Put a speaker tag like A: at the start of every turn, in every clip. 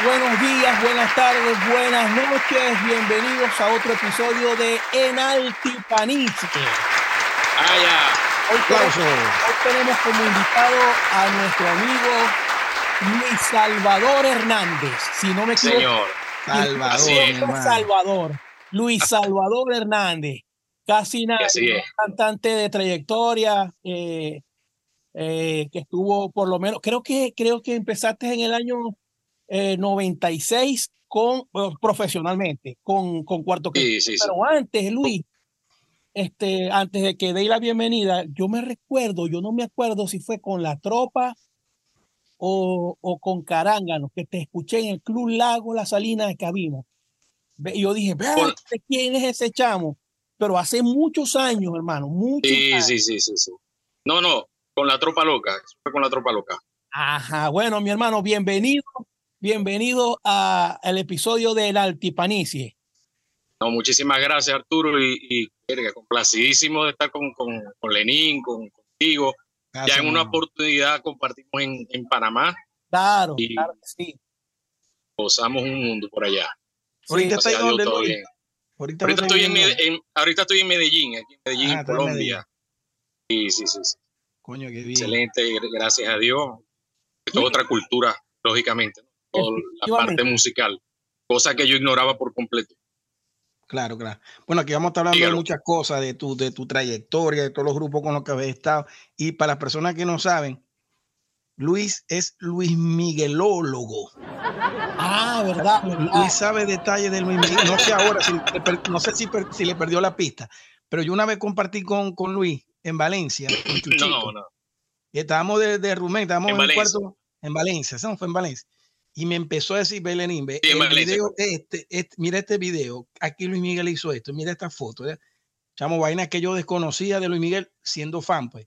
A: Buenos días, buenas tardes, buenas noches. Bienvenidos a otro episodio de En Altipanice.
B: Ah,
A: Hoy tenemos, hoy tenemos como invitado a nuestro amigo Luis Salvador Hernández. Si no me equivoco.
B: Señor.
A: Salvador. Salvador. Luis Salvador Hernández. Casi nada. Cantante de trayectoria. eh, eh, que estuvo por lo menos, creo que, creo que empezaste en el año eh, 96 con, bueno, profesionalmente, con, con Cuarto que
B: Sí, sí, sí.
A: Pero antes, Luis, este, antes de que dé la bienvenida, yo me recuerdo, yo no me acuerdo si fue con la tropa o, o con Caránganos, que te escuché en el Club Lago La Salina de Cabimo. Ve, y yo dije, "Ve,
B: Con-
A: ¿quién es ese chamo? Pero hace muchos años, hermano, muchos
B: Sí,
A: años.
B: sí, sí, sí, sí. No, no, con la tropa loca. Fue con la tropa loca.
A: Ajá, bueno, mi hermano, bienvenido, bienvenido a- al episodio del Altipanicie.
B: No, muchísimas gracias, Arturo, y, y verga, complacidísimo de estar con, con, con Lenín, con, contigo. ya en una oportunidad compartimos en, en Panamá,
A: Claro,
B: Y-
A: claro que sí.
B: gozamos un mundo por allá.
C: Ahorita
A: Sí,
C: está ahí
B: Gracias a Dios,
C: donde
B: todo
C: Luis.
B: bien.
C: Ahorita,
B: Ahorita
C: lo
B: estoy, en,
C: viendo.
B: Med- en- ahorita estoy en Medellín, aquí en Medellín,
C: Ah, en
B: Colombia. Sí, sí, sí, sí.
C: Coño, qué bien.
B: Excelente, gr- gracias a Dios. Esto es otra cultura, lógicamente, ¿no? Toda la parte musical, cosa que yo ignoraba por completo.
C: Claro, claro. Bueno, aquí vamos a estar hablando
B: Dígalo.
C: de muchas cosas, de tu, de tu trayectoria, de todos los grupos con los que habéis estado. Y para las personas que no saben, Luis es Luis Miguelólogo.
A: Ah, verdad, verdad.
C: Luis sabe detalles del Luis Miguel. No sé ahora, si no sé si, si le perdió la pista, pero yo una vez compartí con, con Luis en Valencia, con
B: No, no.
C: y estábamos de, de Rumén, estábamos
B: En
C: en, un
B: Valencia.
C: cuarto en Valencia. Fue en Valencia. Y me empezó a decir Belenín, ve,
B: Sí,
C: este, este, mira este video, aquí Luis Miguel hizo esto, mira esta foto. Chamo, vainas que yo desconocía de Luis Miguel siendo fan, pues.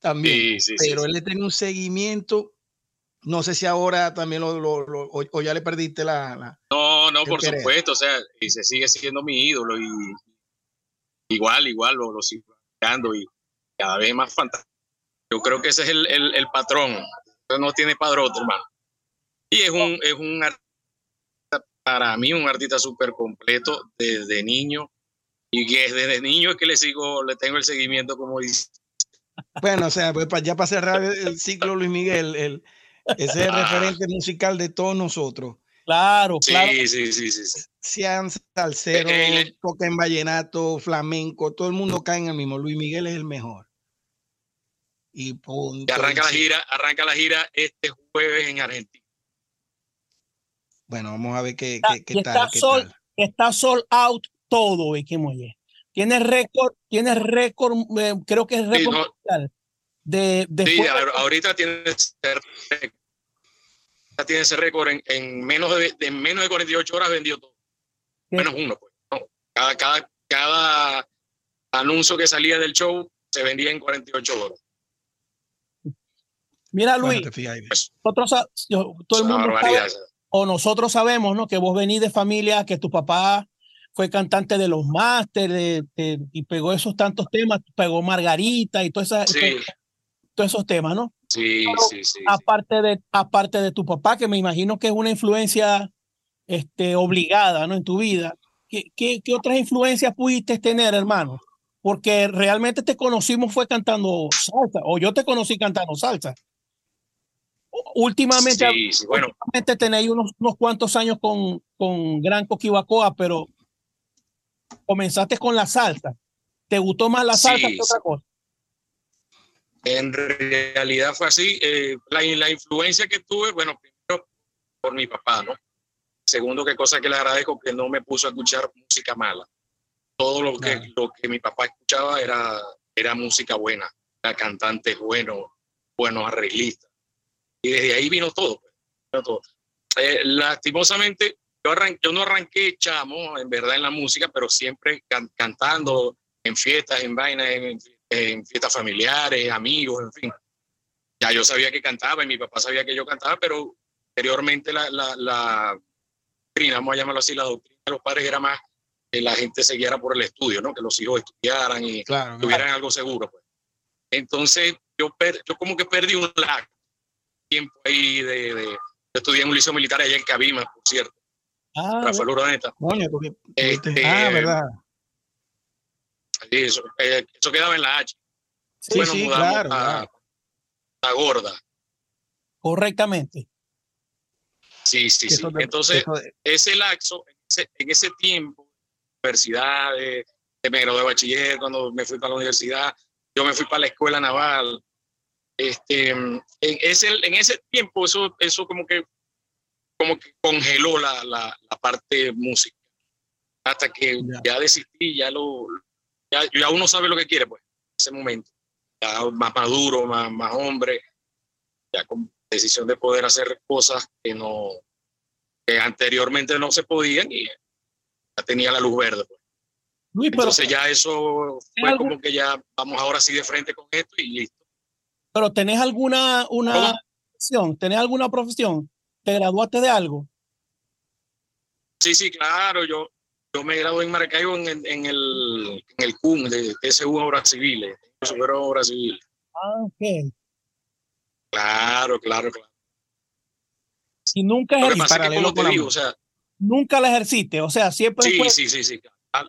C: También.
B: Sí, sí, sí,
C: pero él le tenía un seguimiento, no sé si ahora también lo, lo- lo- o, o ya le perdiste la... la-
B: No, no, por supuesto, o sea, y se sigue siendo mi ídolo y igual, igual lo, lo sigo y cada vez más fantástico. Yo creo que ese es el, el, el patrón, no tiene padrón, hermano. Y es un, es un artista, para mí, un artista súper completo desde niño y que desde niño es que le sigo, le tengo el seguimiento, como dice.
C: Bueno, o sea, pues ya para cerrar el, el ciclo Luis Miguel, el, ese es el
B: Ah.
C: referente musical de todos nosotros.
A: Claro,
B: Sí,
A: claro.
B: sí, sí, sí, sí.
C: sean salseros,
B: Eh, eh,
C: toquen vallenato, flamenco, todo el mundo cae en el mismo. Luis Miguel es el mejor. Y punto.
B: Y arranca la gira, arranca la gira este jueves en Argentina.
C: Bueno, vamos a ver qué,
A: Está-
C: qué, qué
A: y está
C: tal. qué
A: sol-
C: tal.
A: Está sold out todo, molle. Tiene récord, tiene récord, eh, creo que es
B: Sí,
A: récord
B: no,
A: mundial de, de
B: Sí, ahorita tiene ese récord, ya tiene ese récord en, en menos de, de menos de 48 horas vendió todo.
A: ¿Qué?
B: Menos uno, pues. no. Cada, cada, cada anuncio que salía del show se vendía en 48 horas.
A: Mira,
C: Bueno,
A: Luis,
C: te fijas ahí.
A: nosotros, todo
B: Es
A: el
B: una
A: mundo
B: barbaridad.
A: sabe, o nosotros sabemos, ¿no? Que vos venís de familia, que tu papá fue cantante de los másteres y pegó esos tantos temas, pegó Margarita y todas esas-
B: Sí,
A: todos esos temas, ¿no?
B: sí,
A: Pero
B: sí, sí. sí.
A: aparte de aparte de tu papá que me imagino que es una influencia este obligada no en tu vida ¿qué, qué, qué otras influencias pudiste tener hermano porque realmente te conocimos fue cantando salsa o yo te conocí cantando salsa últimamente
B: Sí, sí, bueno,
A: últimamente tenéis unos, unos cuantos años con, con Gran Coquibacoa pero comenzaste con la salsa te gustó más la salsa
B: Sí,
A: que otra cosa
B: en realidad fue así. eh, la, la influencia que tuve, bueno, primero por mi papá, ¿no? Segundo, que cosa que le agradezco, que no me puso a escuchar música mala. Todo lo que,
C: Claro.
B: lo que mi papá escuchaba era, era música buena, era cantantes buenos, buenos arreglistas. Y desde ahí vino todo. pues, vino todo. Eh, lastimosamente, yo, arran- yo no arranqué chamo, en verdad, en la música, pero siempre can- cantando en fiestas, en vainas, en, en fiestas familiares, amigos, en fin. Ya yo sabía que cantaba y mi papá sabía que yo cantaba, pero anteriormente la, la, la doctrina, vamos a llamarlo así, la doctrina de los padres era más que la gente se guiara por el estudio, ¿no? Que los hijos estudiaran y
C: Claro, claro.
B: tuvieran algo seguro. Pues. Entonces, yo, per- yo como que perdí un lag, tiempo ahí de, de, estudié en un liceo militar allá en Cabima, por cierto.
A: Ah,
B: Rafael Urdaneta.
C: Coño, porque-
B: Este,
C: ah, verdad.
B: Eso, eh, eso quedaba en la H.
C: Sí,
B: Bueno,
C: sí,
B: mudamos
C: claro.
B: a,
C: claro.
B: a Gorda.
A: correctamente.
B: Sí, sí, sí.
C: de-
B: Entonces,
C: de-
B: ese laxo, en ese, en ese tiempo, universidades, me gradué de bachiller, cuando me fui para la universidad, yo me fui para la escuela naval. Este, en, ese, en ese tiempo, eso, eso como que como que congeló la, la, la parte música. Hasta que
C: Ya.
B: ya, decidí, ya lo ya, ya uno sabe lo que quiere, pues, en ese momento. Ya más maduro, más, más hombre, ya con decisión de poder hacer cosas que no, que anteriormente no se podían y ya tenía la luz verde. pues.
A: Luis, pero,
B: Entonces ya eso
A: ¿Hay
B: fue
A: algún-
B: como que ya vamos ahora sí de frente con esto y listo.
A: Pero ¿tenés alguna una profesión? ¿Tenés alguna profesión? ¿Te graduaste de algo?
B: Sí, sí, claro, yo, yo me gradué en Maracaibo en, el- en el, en el CUN de TSU Obras Civiles, superior Obras Civiles.
A: Ah, ok.
B: Claro, claro, claro.
A: Y nunca,
B: Lo que
A: ejer-
B: pasa es que
C: paralelo
B: como
C: con
B: te
C: la
B: digo, o
C: música.
B: sea,
A: nunca la ejerciste. O sea, siempre
B: sí,
A: fue-
B: sí, sí, sí. A,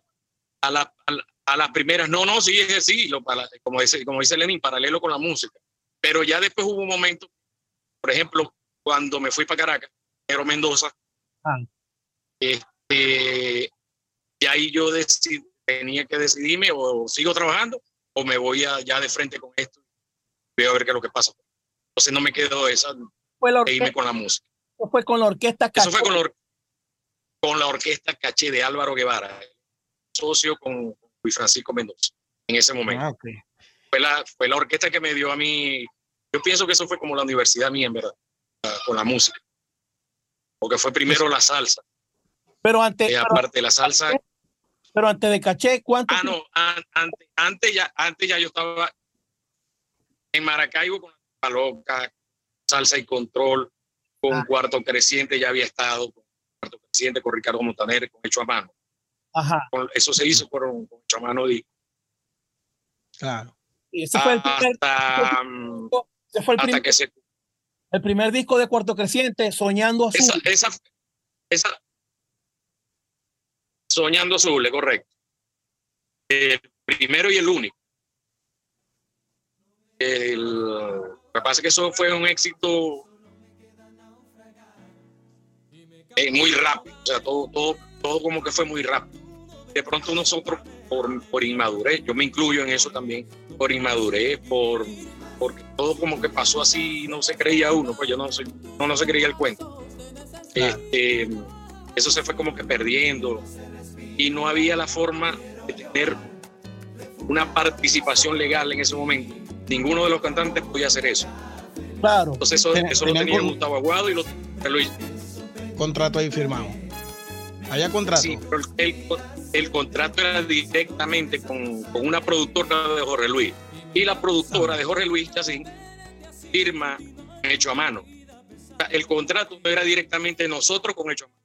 B: a la- a la- a las primeras, no, no, sí, sí, lo, para, como, dice, como dice Lenin, paralelo con la música. Pero ya después hubo un momento, por ejemplo, cuando me fui para Caracas, Pero Mendoza,
A: Ah.
B: este, y ahí yo decidí, tenía que decidirme o sigo trabajando o me voy a, ya de frente con esto. Veo a ver qué es lo que pasa. Entonces no me quedó esa
A: fue, la
B: de irme con la música.
A: fue con la orquesta
B: Eso fue con la, con la orquesta Caché de Álvaro Guevara, socio con Luis Francisco Mendoza en ese momento.
C: Ah.
B: Fue, la, fue la orquesta que me dio a mí, yo pienso que eso fue como la universidad mía, en verdad, con la música. Porque fue primero la salsa,
A: Pero antes, pero,
B: aparte de la salsa,
A: pero antes de Caché, ¿cuánto?
B: ah, no, an- antes, antes, ya, antes ya yo estaba en Maracaibo con la loca, salsa y control, con
A: Ah.
B: cuarto creciente ya había estado, con cuarto creciente, con Ricardo Montaner, con hecho a mano.
A: Ajá.
B: Con- eso se hizo con, con hecho a mano
C: Claro.
A: Y ese fue el primer,
B: hasta, mm,
A: ese fue el primer,
B: que se
A: el primer disco de Cuarto Creciente, Soñando Azul.
B: esa, esa, esa soñando azul, es correcto. El primero y el único. El, lo que pasa es que eso fue un éxito eh, muy rápido, o sea, todo, todo, todo como que fue muy rápido. De pronto nosotros, por, por inmadurez, yo me incluyo en eso también, por inmadurez, por porque todo como que pasó así, no se creía uno, pues yo no, no, no se creía el cuento.
C: Claro.
B: Este, eso se fue como que perdiendo y no había la forma de tener una participación legal en ese momento. Ninguno de los cantantes podía hacer eso.
A: Claro.
B: Entonces eso,
C: Ten-
B: eso lo tenía Gustavo Aguado y lo, lo hizo.
C: Contrato ahí firmado. Había contrato.
B: Sí, pero el, el contrato era directamente con, con una productora de Jorge Luis. Y la productora de Jorge Luis Chacín firma hecho a mano. El contrato no era directamente nosotros con hecho a mano.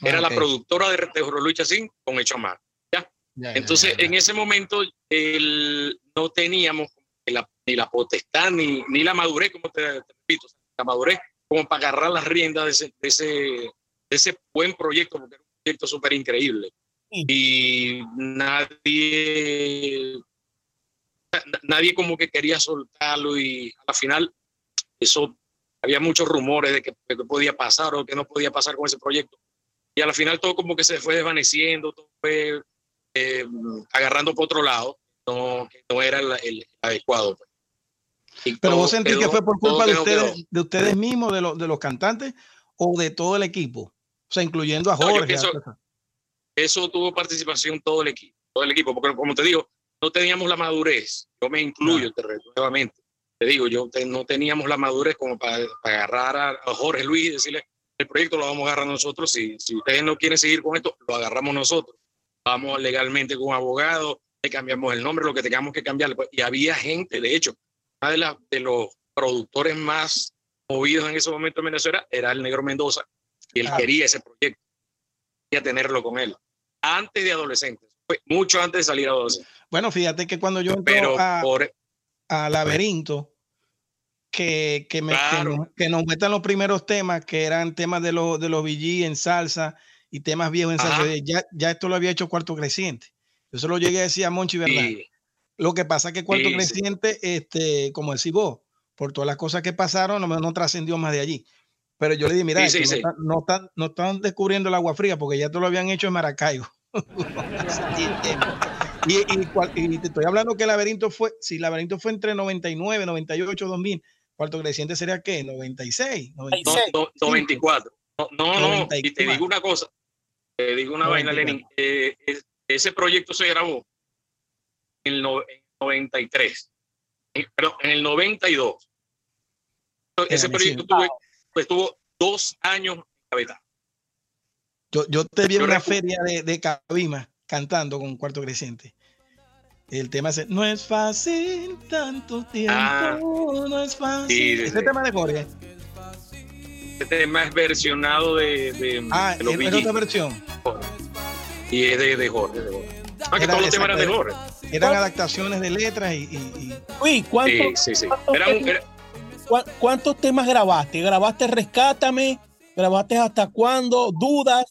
B: Era la productora de, de Jorge Luis Chacín con hecho a mano.
C: Ya, ya,
B: Entonces,
C: ya, ya.
B: en ese momento, el- no teníamos ni la, ni la potestad ni, ni la madurez, como te, te repito, la madurez como para agarrar las riendas de ese, de ese, de ese buen proyecto, porque era un proyecto súper increíble.
A: Sí.
B: Y nadie, na- nadie como que quería soltarlo y al final eso, había muchos rumores de que, de que podía pasar o que no podía pasar con ese proyecto. Y al final todo como que se fue desvaneciendo, todo fue eh, agarrando por otro lado, no, que no era el, el adecuado. pues. Y
C: Pero vos sentís que fue por culpa de ustedes,
B: quedó.
C: de ustedes mismos, de, los de los cantantes, o de todo el equipo. O sea, incluyendo a
B: No,
C: Jorge.
B: pienso-
C: a-
B: Eso tuvo participación todo el equipo, todo el equipo, porque como te digo, no teníamos la madurez. Yo me incluyo te re- nuevamente. Te digo, yo te- no teníamos la madurez como para, para agarrar a, a Jorge Luis y decirle, el proyecto lo vamos a agarrar nosotros. Si, si ustedes no quieren seguir con esto, lo agarramos nosotros. Vamos legalmente con un abogado, le cambiamos el nombre, lo que tengamos que cambiar. Y había gente, de hecho, uno de, la- de los productores más movidos en ese momento en Venezuela era el Negro Mendoza. Y él
C: Claro.
B: quería ese proyecto, quería tenerlo con él. Antes de adolescentes, fue mucho antes de salir a adolescentes.
C: Bueno, fíjate que cuando yo
B: Pero
C: a,
B: por,
C: a Laberinto, que, que, me, que
B: Claro.
C: nos, que nos metan los primeros temas, que eran temas de los, de los VG en salsa y temas viejos en salsa.
B: Ajá.
C: Ya, ya esto lo había hecho Cuarto Creciente. Yo se lo llegué a decir a Monchi, ¿verdad?
B: Y,
C: Lo que pasa es que Cuarto
B: Sí, sí.
C: Creciente, este, como decís vos, por todas las cosas que pasaron, no, no trascendió más de allí. Pero yo le dije, mira,
B: Sí,
C: esto
B: sí,
C: no,
B: sí.
C: están- no, están, no están descubriendo el agua fría porque ya te lo habían hecho en Maracaibo. y, y, cual- y te estoy hablando que Laberinto fue, si Laberinto fue entre 99, 98, 2000, Cuarto Creciente sería qué, 96, 90.
B: no, no, 94. No, no, no, y te
C: 94.
B: digo una cosa. Te digo una vaina,
C: 94.
B: Lenin. eh, es- ese proyecto se grabó en el no- en 93. En- Perdón, en el 92. Ese proyecto tuve, pues, tuvo dos años en cabeza.
C: Yo, yo te vi en una feria de, de Cabima cantando con Cuarto Creciente. El tema es No es fácil tanto tiempo,
B: Ah.
C: no es fácil.
B: Sí, sí,
C: Ese
B: sí.
C: tema de Jorge.
B: Este tema es versionado de, de,
C: Ah,
B: de los
C: es otra versión.
B: y es de, de Jorge. de Jorge. Ah, que
C: Era
B: todos los temas eran de. Jorge.
C: Eran adaptaciones de letras y, y- y-
A: Uy, ¿cuánto-
B: Sí, sí, Era un- era-
A: ¿Cuántos temas grabaste? ¿Grabaste Rescátame? ¿Grabaste Hasta Cuándo? ¿Dudas?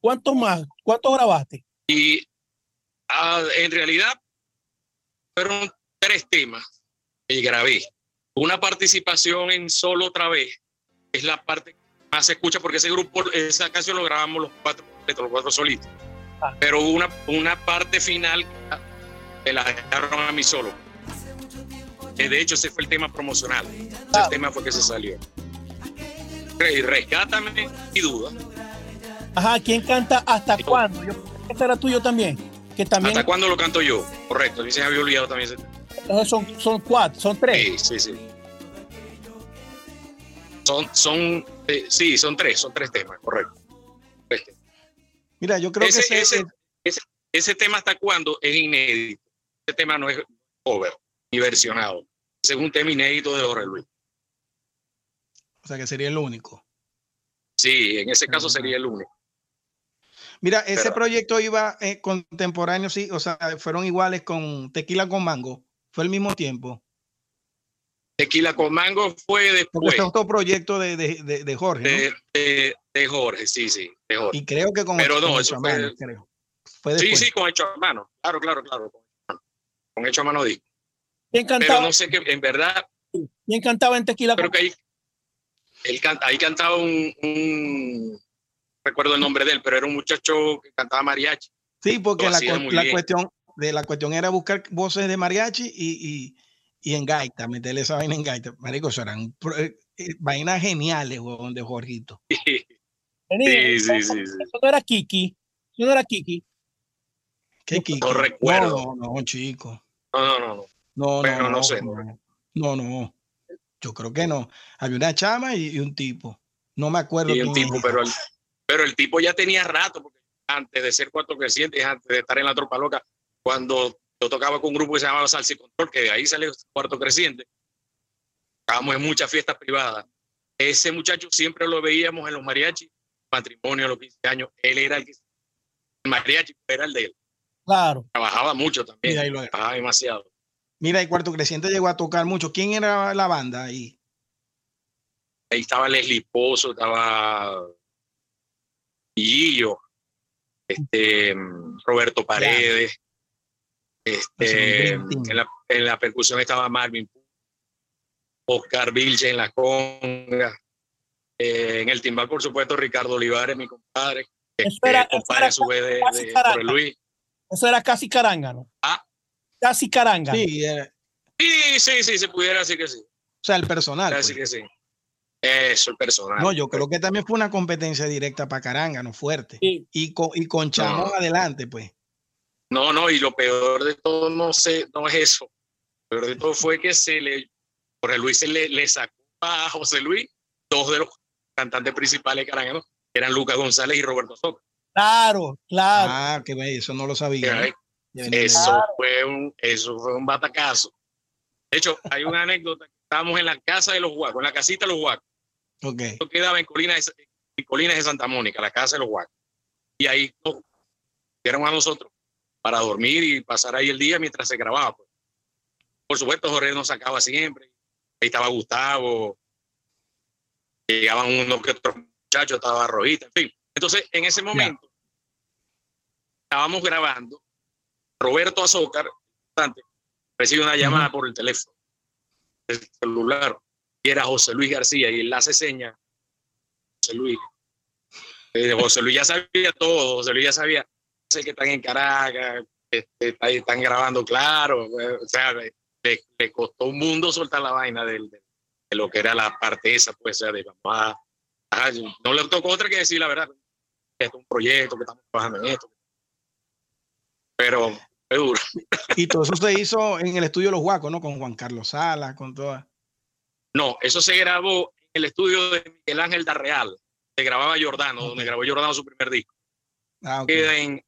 A: ¿Cuántos más? ¿Cuántos grabaste?
B: Y ah, en realidad fueron tres temas que grabé. Una participación en solo otra vez es la parte que más se escucha porque ese grupo, esa canción lo grabamos los cuatro, los cuatro solitos.
A: Ah.
B: Pero una, una parte final que la dejaron a mí solo. Que de hecho ese fue el tema promocional. Ese
A: Ah.
B: tema fue que se salió. Y Rescátame y duda.
A: Ajá, ¿quién canta Hasta. Cuándo? Yo, ese era tuyo también. Que también
B: ¿Hasta cuándo lo canto yo? Correcto, a mí se me había olvidado también ese tema.
A: entonces son, son cuatro, son tres.
B: Sí, sí, sí. Son, son, eh, sí, son tres, son tres temas, correcto. Tres temas.
C: Mira, yo creo
B: Ese,
C: que ese,
B: ese, ese, ese tema hasta cuándo es inédito. Ese tema no es cover ni versionado. Es un tema inédito de Jorge Luis.
C: o sea, que sería el único.
B: Sí, en ese caso sería el único.
C: Mira, ese
B: Pero-
C: proyecto iba eh, contemporáneo, sí, o sea, fueron iguales con Tequila con Mango. Fue el mismo tiempo.
B: Tequila con Mango fue después
C: es otro proyecto de, de, de- de Jorge. ¿no?
B: de, de- Jorge, sí, sí, de Jorge.
C: Y creo que con,
B: Pero no,
C: con
B: eso fue-
C: Manos, creo. Fue
B: Sí, sí, con hecho a mano. Claro, claro, claro. Con hecho a mano, con hecho a mano disco.
A: ¿Quién
B: Pero no sé qué, en verdad,
A: ¿quién cantaba en Tequila?
B: creo que ahí, él canta, ahí cantaba un, un- recuerdo el nombre de él, pero era un muchacho que cantaba mariachi.
C: Sí, porque la, cuestión de la cuestión era buscar voces de mariachi y, y, y en gaita, meterle esa vaina en gaita. Marico, eso eran eh, eh, vainas geniales, huevón, de Jorgito.
B: Sí, sí,
A: eso,
B: sí, sí.
A: eso no era Kiki. Eso no era Kiki.
C: ¿Qué
A: No
C: Kiko?
B: recuerdo.
C: No, no, chico.
B: No, no, no, no.
C: No, no,
B: no
C: no,
B: sé,
C: no,
B: no.
C: Yo creo que no. Había una chama y, y un tipo. No me acuerdo.
B: Y un tipo, pero el, pero el tipo ya tenía rato, porque antes de ser cuatro crecientes, antes de estar en la tropa loca, cuando yo tocaba con un grupo que se llamaba Salsa y Control, que de ahí salió cuarto creciente, estábamos en muchas fiestas privadas. Ese muchacho siempre lo veíamos en los mariachis, matrimonio a los 15 años, él era el que el mariachi era el de él.
A: Claro.
B: Trabajaba mucho también,
C: Mira, ahí lo-
B: trabajaba demasiado.
C: Mira, y Cuarto Creciente llegó a tocar mucho. ¿Quién era la banda ahí?
B: Ahí estaba Leslie Pozo, estaba Guillo, este, Roberto Paredes, este, en, la, en la percusión estaba Marvin, Oscar Vilche en la conga, eh, en el timbal, por supuesto, Ricardo Olivares, mi compadre, que
A: Eso era-
B: es compadre
A: eso
B: a su vez de, Luis.
A: Eso era casi caranga, ¿no?
B: Ah.
A: Casi caranga.
C: Sí, era-
B: Sí, sí, sí, se pudiera decir que sí.
C: o sea, el personal.
B: Pudiera
C: pues.
B: que sí. Eso, el personal.
C: No, yo creo que también fue una competencia directa para Caranga, no fuerte.
A: Sí.
C: Y con, y con Chamo
B: No.
C: adelante, pues.
B: No, no, y lo peor de todo no sé, no es eso. Lo peor de todo fue que se le, Jorge Luis se le, le sacó a José Luis dos de los cantantes principales caranganos, que eran Lucas González y Roberto Soca.
A: Claro, claro.
C: Ah, que ve, eso no lo sabía. ¿no?
B: Eso fue un, eso fue un batacazo. De hecho, hay una anécdota. Estábamos en la casa de los Huacos, en la casita de los Huacos.
C: Ok.
B: Esto quedaba en Colinas de, en Colinas de Santa Mónica, la casa de los Huacos. Y ahí nos dieron a nosotros para dormir y pasar ahí el día mientras se grababa. pues. Por supuesto, Jorge nos sacaba siempre. ahí estaba Gustavo, llegaban unos que otros muchachos, estaba Rojita, en fin. Entonces, en ese momento, estábamos grabando, Roberto Azócar, recibe una llamada por el teléfono, el celular, y era José Luis García, y él hace seña, José Luis. Eh, José Luis ya sabía todo, José Luis ya sabía, sé que están en Caracas, este, están grabando claro, o sea, le, le, costó un mundo soltar la vaina del, de, lo que era la parte esa, pues, sea, de mamá. no le tocó otra que decir la verdad, es un proyecto, que estamos trabajando en esto. Pero es duro.
C: Y todo eso se hizo en el estudio Los Huacos, ¿no? Con Juan Carlos Sala, con todas.
B: No, eso se grabó en el estudio de Miguel Ángel Darreal, se grababa Jordano, donde grabó Jordano su primer disco. Ah, Queda en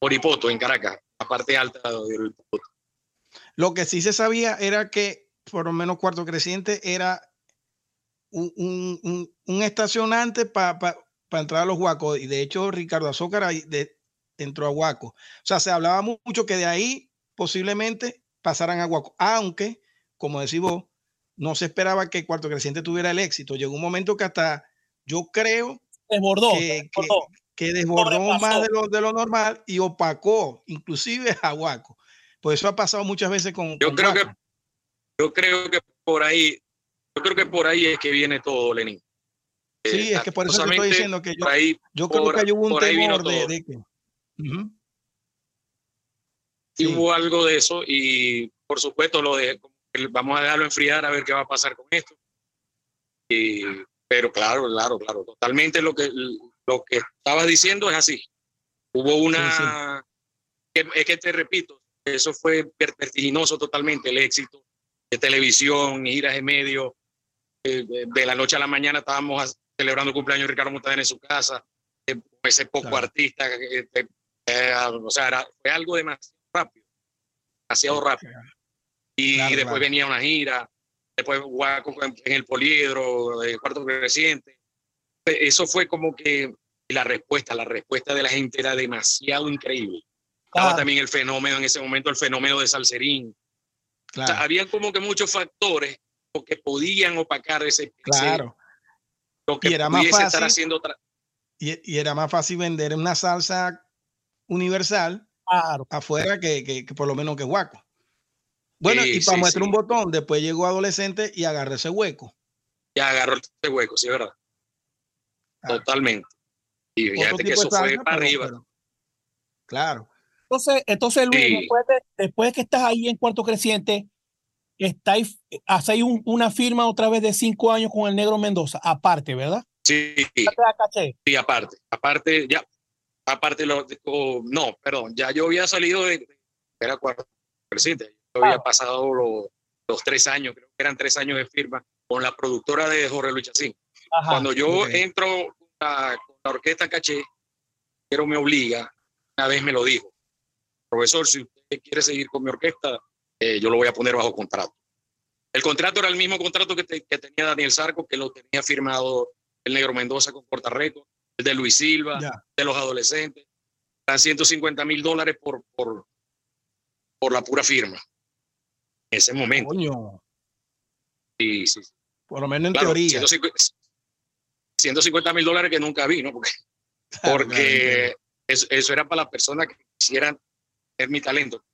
B: Oripoto, en Caracas, la parte alta de Oripoto.
C: Lo que sí se sabía era que por lo menos Cuarto Creciente era un, un, un, estacionante para entrar a los Huacos. Y de hecho, Ricardo Azócar entró a Huaco. O sea, se hablaba mucho que de ahí posiblemente pasaran a Huaco. Aunque, como decís vos, no se esperaba que Cuarto Creciente tuviera el éxito. Llegó un momento que hasta yo creo
A: desbordó,
C: que, que, desbordó, más de lo, de lo normal y opacó inclusive a Huaco. Pues eso ha pasado muchas veces con.
B: Yo creo que yo creo que por ahí, yo creo que por ahí es que viene todo, Lenin.
C: Sí, es que por eso te estoy diciendo que yo, yo creo que hubo un temor de, que.
B: Hubo algo de eso y por supuesto lo de vamos a dejarlo enfriar a ver qué va a pasar con esto. Y, pero claro, claro, claro, totalmente lo que lo que estabas diciendo es así. Hubo una es que te repito, eso fue vertiginoso totalmente el éxito de televisión, giras de medio. Eh, de la noche a la mañana estábamos celebrando el cumpleaños de Ricardo Montaner en su casa, eh, ese poco artista. Eh, o sea, fue algo demasiado rápido, demasiado rápido. Y después venía una gira, después en el poliedro, de cuarto creciente. Eso fue como que la respuesta, la respuesta de la gente era demasiado increíble. Estaba también el fenómeno en ese momento, el fenómeno de Salserín. Claro. había como que muchos factores que podían opacar ese.
C: Claro.
B: lo que y era más fácil, estar haciendo.
C: Y, y, era más fácil vender una salsa universal afuera que, que, por lo menos que guaco. Bueno, y para muestra un botón, después llegó adolescente y agarró ese hueco.
B: Ya agarró ese hueco, sí, es verdad. Totalmente. Y fíjate que eso fue para arriba.
C: claro.
A: Entonces, entonces Luis, después, de, que estás ahí en Cuarto Creciente, estáis, hacéis una firma otra vez de cinco años con el Negro Mendoza, aparte, ¿verdad?
B: Sí, sí, aparte. Aparte, ya, aparte, lo, no, perdón, ya yo había salido de, era Cuarto Creciente, yo había pasado los tres años, creo que eran tres años de firma con la productora de Jorge Luis Chacín. Cuando yo entro con la, orquesta Caché, pero me obliga, una vez me lo dijo, profesor, si usted quiere seguir con mi orquesta, eh, yo lo voy a poner bajo contrato. El contrato era el mismo contrato que, tenía Daniel Sarco, que lo tenía firmado el Negro Mendoza con Puerto Rico, el de Luis Silva, de los adolescentes. Eran 150 mil dólares por, por, por la pura firma. En ese momento.
C: Coño.
B: Sí, sí.
C: Por lo menos en teoría.
B: 150 mil dólares que nunca vi, ¿no? Porque, porque eso, eso, era para las personas que quisieran es mi talento.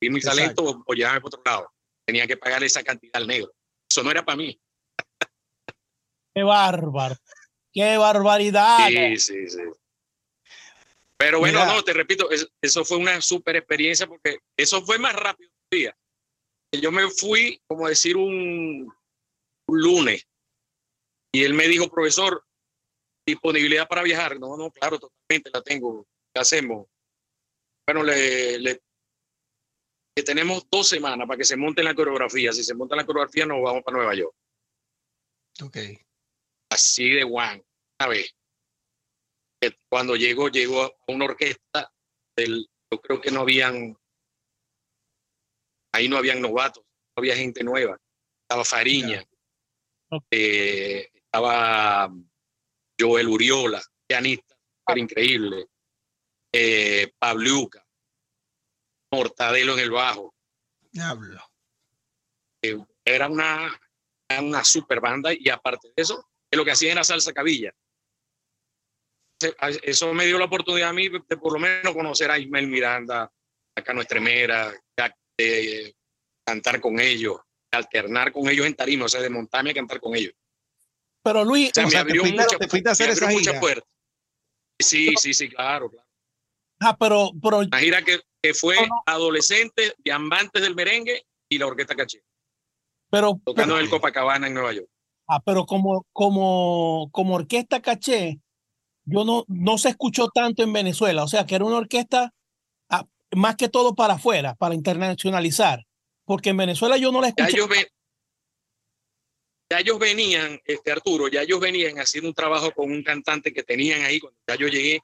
B: Y mi talento o, o por otro lado. Tenía que pagar esa cantidad al negro. Eso no era para mí.
A: Qué bárbaro. Qué barbaridad.
B: Sí, sí, sí. Pero bueno, no, te repito, eso, fue una super experiencia porque eso fue más rápido día. Yo me fui, como decir, un, un lunes. Y él me dijo, profesor, disponibilidad para viajar. No, no, claro, totalmente la tengo. ¿Qué hacemos? bueno, le, le, tenemos dos semanas para que se monte la coreografía. Si se monta la coreografía, nos vamos para Nueva York.
C: Ok.
B: Así de Juan, una vez. Cuando llegó, llegó a una orquesta del, yo creo que no habían, ahí no habían novatos, no había gente nueva. Estaba Fariña, eh, estaba Joel Uriola, pianista, era increíble eh, Pabluca, Mortadelo en el bajo.
C: Diablo.
B: eh, era una, una super banda y aparte de eso, lo que hacían era salsa cabilla. Eso me dio la oportunidad a mí de por lo menos conocer a Ismael Miranda, a Cano Estremera, de cantar con ellos, alternar con ellos en tarima, o sea, de montarme a cantar con ellos.
A: Pero Luis,
B: o sea, me abrió muchas hacer esa puertas. Sí, sí, sí, claro, claro.
A: Ah, pero, pero
B: una gira que, que fue adolescente, diamantes del merengue y la orquesta caché.
A: Pero,
B: tocando en el Copacabana en Nueva York.
A: Ah, pero como, como, como orquesta caché, yo no, no se escuchó tanto en Venezuela. O sea, que era una orquesta ah, más que todo para afuera, para internacionalizar. Porque en Venezuela yo no la escuché.
B: Ya ellos, ya ellos venían, este Arturo, ya ellos venían haciendo un trabajo con un cantante que tenían ahí cuando ya yo llegué.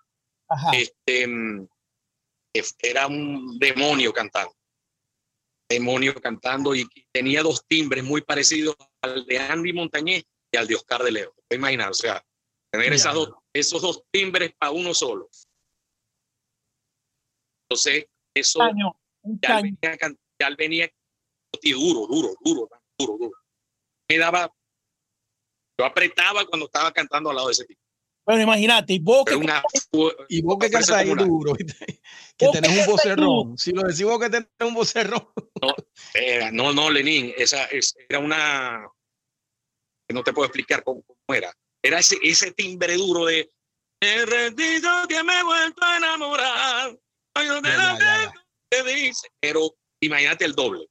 B: Este, mm, era un demonio cantando. Demonio cantando y tenía dos timbres muy parecidos al de Andy Montañez y al de Oscar de Leo. Te imaginas, o sea, tener esas dos, esos dos timbres para uno solo. Entonces, eso ya, Venía, ya venía duro, duro, duro, duro, duro. Me daba, yo apretaba cuando estaba cantando al lado de ese tipo.
A: Pero imagínate, y vos que,
C: y vos que ahí duro, que tenés un vocerrón. Si lo decimos que tenés un vocerrón.
B: No, no, no, Lenín, esa era una que no te puedo explicar cómo, era. Era ese, ese timbre duro de el rendido que me he vuelto a enamorar. dice, pero imagínate el doble.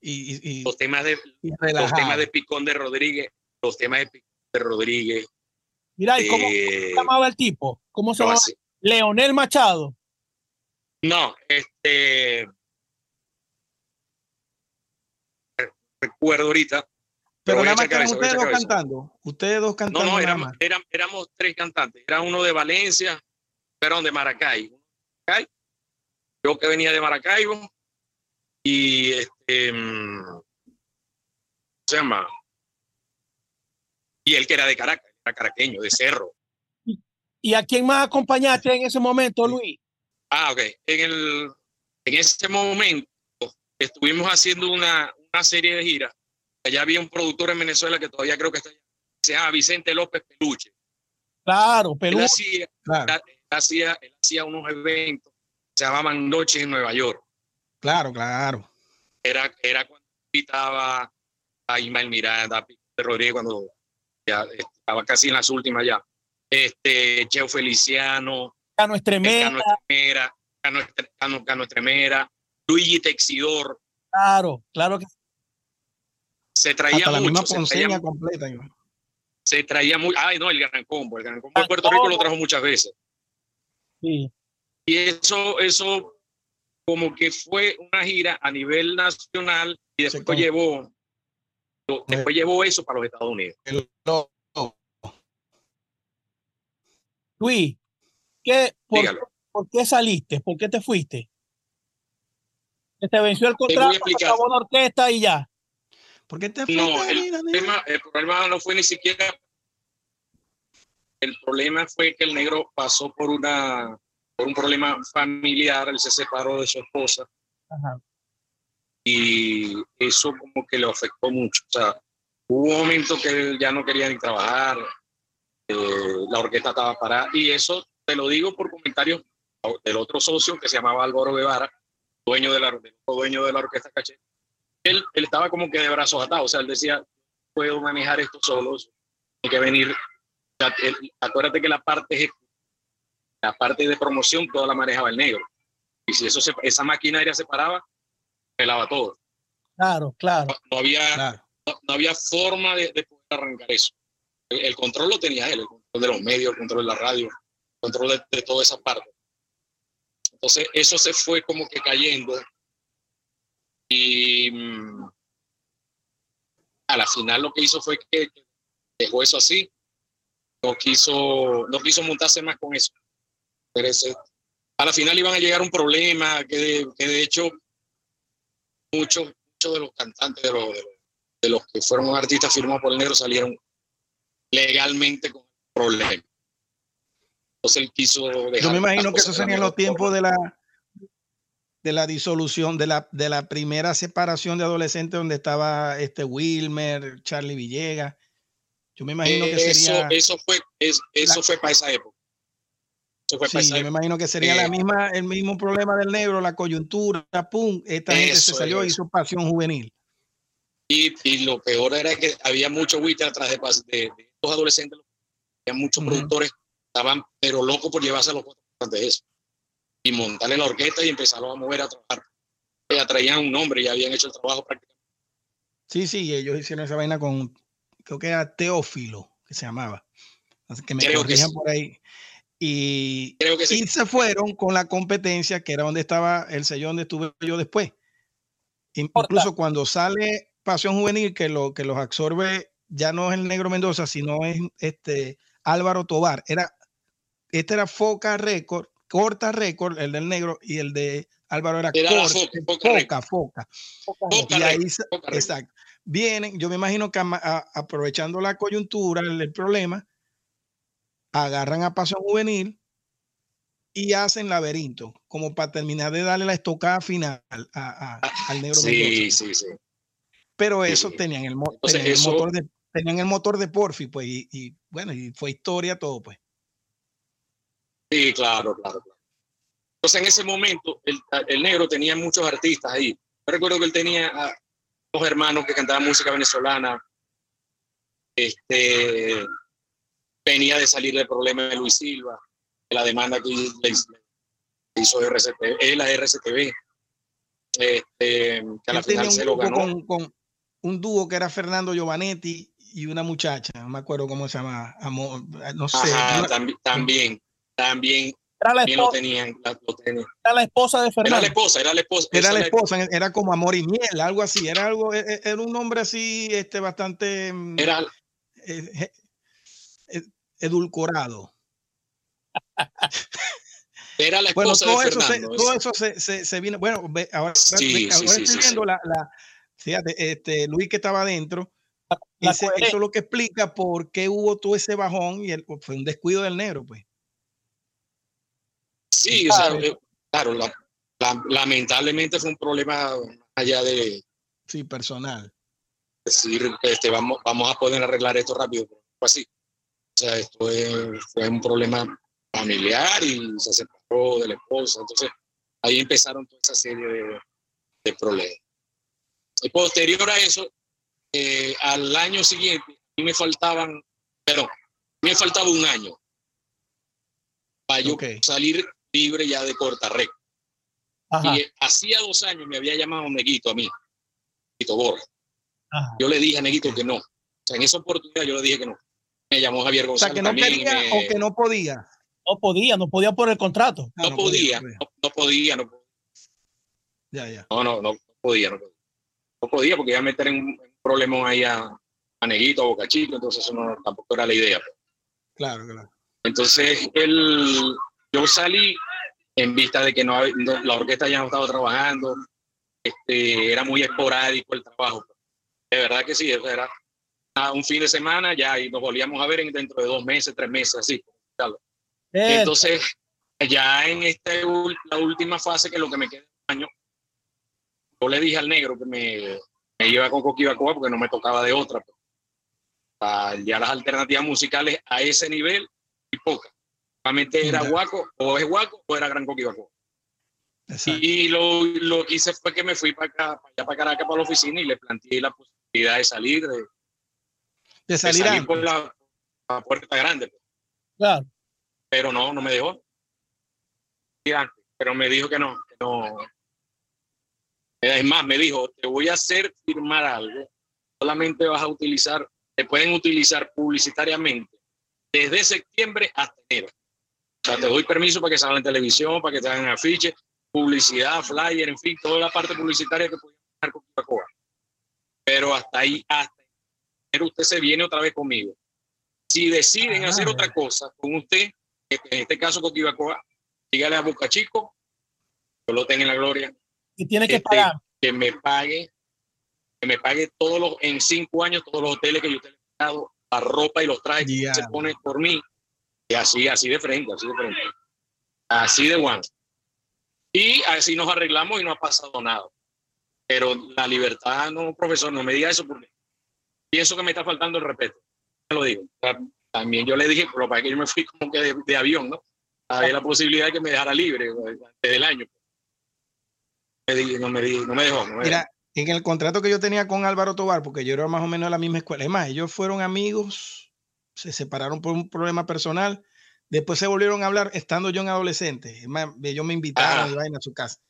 C: Y,
B: los temas de los temas de Picón de Rodríguez, los temas de Picón de Rodríguez.
A: Mira, ¿y cómo, se llamaba el tipo? ¿Cómo se llamaba? Leonel Machado.
B: No, este recuerdo ahorita.
C: Pero nada más que ustedes dos cantando. Ustedes dos cantando.
B: No, no, éramos, éramos, tres cantantes. Era uno de Valencia, perdón, de Maracay. Yo que venía de Maracaibo y este, mm, se llama? Y él que era de Caracas, caraqueño, de Cerro.
A: ¿Y a quién más acompañaste en ese momento, Luis?
B: Ah, ok. En, el, en ese momento estuvimos haciendo una, una serie de giras. Allá había un productor en Venezuela que todavía creo que está se llama Vicente López Peluche.
A: Claro, Peluche.
B: Él hacía, hacía, él hacía unos eventos, se llamaban Noches en Nueva York.
C: Claro, claro.
B: Era, era cuando invitaba a Ismael Miranda, a Rodríguez, cuando ya estaba casi en las últimas ya. Este, Cheo Feliciano,
A: Cano Estremera,
B: Cano Cano, Cano Estremera, Luigi Texidor.
A: Claro, claro que
B: se traía
C: Hasta
B: mucho.
C: La
B: se traía,
C: completa.
B: Se traía muy. Ay, no, el Gran Combo. El Gran Combo de Puerto Rico lo trajo muchas veces.
A: Sí.
B: Y eso, eso como que fue una gira a nivel nacional y después llevó después llevó eso para los Estados Unidos.
A: Luis, ¿qué, por, qué saliste? ¿Por qué te fuiste? te venció el contrato, te acabó la orquesta y ya.
C: ¿Por qué te
B: No, el problema, el problema no fue ni siquiera. El problema fue que el negro pasó por una por un problema familiar, él se separó de su esposa. Y eso como que le afectó mucho. O sea, hubo un momento que él ya no quería ni trabajar, eh, la orquesta estaba parada. Y eso te lo digo por comentarios del otro socio que se llamaba Álvaro Guevara, dueño de la, dueño de la orquesta Caché. Él, él estaba como que de brazos atados. O sea, él decía, puedo manejar esto solo, hay que venir. acuérdate que la parte la parte de promoción toda la manejaba el negro. Y si eso esa maquinaria se paraba, pelaba todo.
A: Claro, claro.
B: No, había, No, había forma de, poder arrancar eso. El, control lo tenía él, el control de los medios, el control de la radio, el control de, de toda esa parte. Entonces, eso se fue como que cayendo. Y mm, a la final lo que hizo fue que dejó eso así. No quiso, no quiso montarse más con eso a la final iban a llegar un problema que de, de hecho muchos muchos de los cantantes, de los, de los, que fueron artistas firmados por el negro salieron legalmente con problemas. Entonces él quiso
C: Yo me imagino que eso serían los tiempos de la de la disolución, de la, de la primera separación de adolescentes donde estaba este Wilmer, Charlie Villegas. Yo me imagino que sería.
B: Eso fue, eso fue para esa época.
C: Eso fue sí, yo me imagino que sería la eh, misma, el mismo problema del negro, la coyuntura, pum, esta gente se salió y hizo pasión juvenil.
B: Y, y, lo peor era que había mucho Witter atrás de, de, estos adolescentes, había muchos productores estaban pero locos por llevarse a los de eso y montarle la orquesta y empezarlo a mover a trabajar. Ya traían un nombre, ya habían hecho el trabajo prácticamente.
C: Sí, sí, ellos hicieron esa vaina con, creo que era Teófilo, que se llamaba. Así que me creo corrijan por ahí. Y, creo que sí. y se fueron con la competencia, que era donde estaba el sellón donde estuve yo después. Incluso cuando sale Pasión Juvenil, que, lo, que los absorbe ya no es el Negro Mendoza, sino es este Álvaro Tobar. Era, este era Foca Record corta récord, el del negro, y el de Álvaro era, corta, foca, foca, y ahí, exacto. Vienen, yo me imagino que aprovechando la coyuntura, el, problema, agarran a Pasión Juvenil y hacen laberinto, como para terminar de darle la estocada final a, al negro.
B: Sí, sí, sí.
C: Pero eso tenían, el, motor de, tenían el motor de Porfi, pues, y, y bueno, y fue historia todo, pues.
B: Sí, claro, claro. Entonces en ese momento el, negro tenía muchos artistas ahí. Yo recuerdo que él tenía dos hermanos que cantaban música venezolana. Este, venía de salir del problema de Luis Silva, de la demanda que hizo RCTV, la RCTV. Este, que a la final se lo ganó.
C: Con, un dúo que era Fernando Giovanetti y una muchacha, no me acuerdo cómo se llama, no sé.
B: también también era la esposa, lo tenían,
A: Era la esposa de Fernando.
B: Era la esposa, era la esposa.
C: Era la esposa, era como amor y miel, algo así. Era algo, e, e, era un nombre así, este, bastante. Mm, era. Eh, eh, edulcorado.
B: Era la esposa bueno, todo de
C: eso
B: Fernando.
C: Se, todo eso se, se, se, vino. Bueno, ahora, sí, ahora sí, estoy viendo la, la, fíjate, este, Luis que estaba adentro. Eso es lo que explica por qué hubo todo ese bajón y el, fue un descuido del negro, pues.
B: Sí, claro, o sea, claro lamentablemente fue un problema allá de...
C: Sí, personal.
B: Decir, este, vamos, vamos a poder arreglar esto rápido, fue así. O sea, esto fue un problema familiar y se separó de la esposa. Entonces, ahí empezaron toda esa serie de, de problemas. Y posterior a eso, eh, al año siguiente, a mí me faltaban, perdón, me faltaba un año para yo salir libre ya de corta recta. Y hacía dos años me había llamado Neguito a mí, Neguito Borja. Yo le dije a Neguito que no. O sea, en esa oportunidad yo le dije que no. Me llamó Javier González.
C: O sea, que no quería o que no podía.
A: No podía, no podía por el contrato.
B: No, podía, no, podía, no podía.
C: Ya, ya.
B: No, no, no podía, no podía. No podía porque iba a meter en un problema ahí a, a Neguito, a Boca entonces eso no, tampoco era la idea. Pues.
C: Claro, claro.
B: Entonces él yo salí en vista de que no, la orquesta ya no estaba trabajando, este, era muy esporádico el trabajo. De verdad que sí, era un fin de semana ya y nos volvíamos a ver dentro de dos meses, tres meses, así. Entonces, ya en esta la última fase, que es lo que me queda año, yo le dije al negro que me, me iba con Coquibacoa porque no me tocaba de otra. ya las alternativas musicales a ese nivel y pocas. Realmente era Guaco, o es Guaco, o era Gran Coquibaco. Y lo, lo, que hice fue que me fui para acá, para allá para Caracas, para la oficina y le planteé la posibilidad de salir, de,
C: de salir,
B: por la, puerta grande. Pues.
A: Claro.
B: Pero no, no me dejó. Pero me dijo que no, que no. Es más, me dijo, te voy a hacer firmar algo, solamente vas a utilizar, te pueden utilizar publicitariamente desde septiembre hasta enero. O sea, te doy permiso para que salga en televisión, para que te hagan afiches, publicidad, flyer, en fin, toda la parte publicitaria que puede hacer con Coca-Cola. Pero hasta ahí, hasta pero usted se viene otra vez conmigo. Si deciden hacer ah. otra cosa con usted, en este caso con Coca-Cola, dígale a Boca Chico, que lo tenga en la gloria.
A: Y tiene que este, pagar.
B: Que me pague, que me pague todos los, en cinco años, todos los hoteles que yo te he dado, la ropa y los trajes que se pone por mí, y así, así de frente, así de frente. Así de one. Y así nos arreglamos y no ha pasado nada. Pero la libertad, no, profesor, no me diga eso porque pienso que me está faltando el respeto. Me lo digo. también yo le dije, pero para que yo me fui como que de, avión, ¿no? Había la posibilidad de que me dejara libre desde el año. No, me, no me dejó.
C: Mira, en el contrato que yo tenía con Álvaro Tobar, porque yo era más o menos de la misma escuela, es más, ellos fueron amigos, se separaron por un problema personal, después se volvieron a hablar estando yo en adolescente, es más, ellos me invitaron ah. a su casa.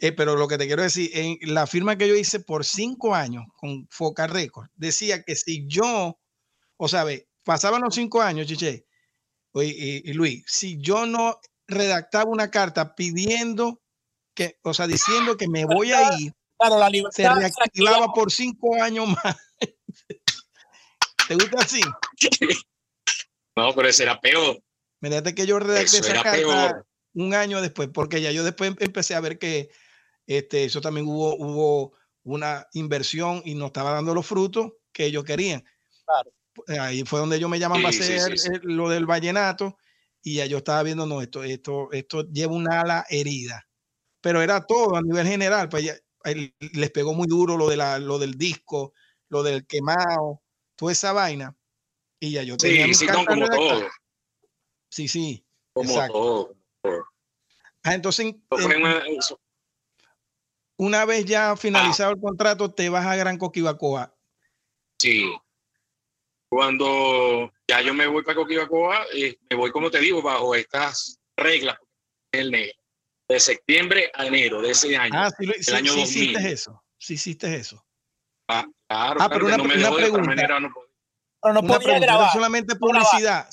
C: Eh, pero lo que te quiero decir, en la firma que yo hice por cinco años con Foca Records, decía que si yo, o sea, pasaban los cinco años, Chiche, y, y, Luis, si yo no redactaba una carta pidiendo que, o sea, diciendo que me voy a ir,
A: claro, la libertad
C: se reactivaba por cinco años más. ¿Te gusta así?
B: No, pero ese era peor.
C: Mírate que yo redacté esa carta un año después, porque ya yo después empecé a ver que este, eso también hubo, hubo una inversión y no estaba dando los frutos que ellos querían. Pues, ahí fue donde ellos me llaman para hacer lo del vallenato y ya yo estaba viendo, no, esto, esto, esto lleva una ala herida. Pero era todo a nivel general, pues ya, les pegó muy duro lo, de la, lo del disco, lo del quemado, toda esa vaina. Y ya yo
B: tenía sí, sí, como todo.
C: Sí, sí.
B: Como todo.
C: Ah, entonces, una vez ya ah. finalizado el contrato, te vas a Gran Coquibacoa.
B: Sí. Cuando ya yo me voy para Coquibacoa, eh, me voy, como te digo, bajo estas reglas el negro. De septiembre a enero de ese año.
C: Ah, sí, sí, año sí hiciste eso. Sí hiciste eso.
B: Ah, claro, ah, pero una, no me una pregunta. Manera, no
C: pero no podía grabar. solamente publicidad.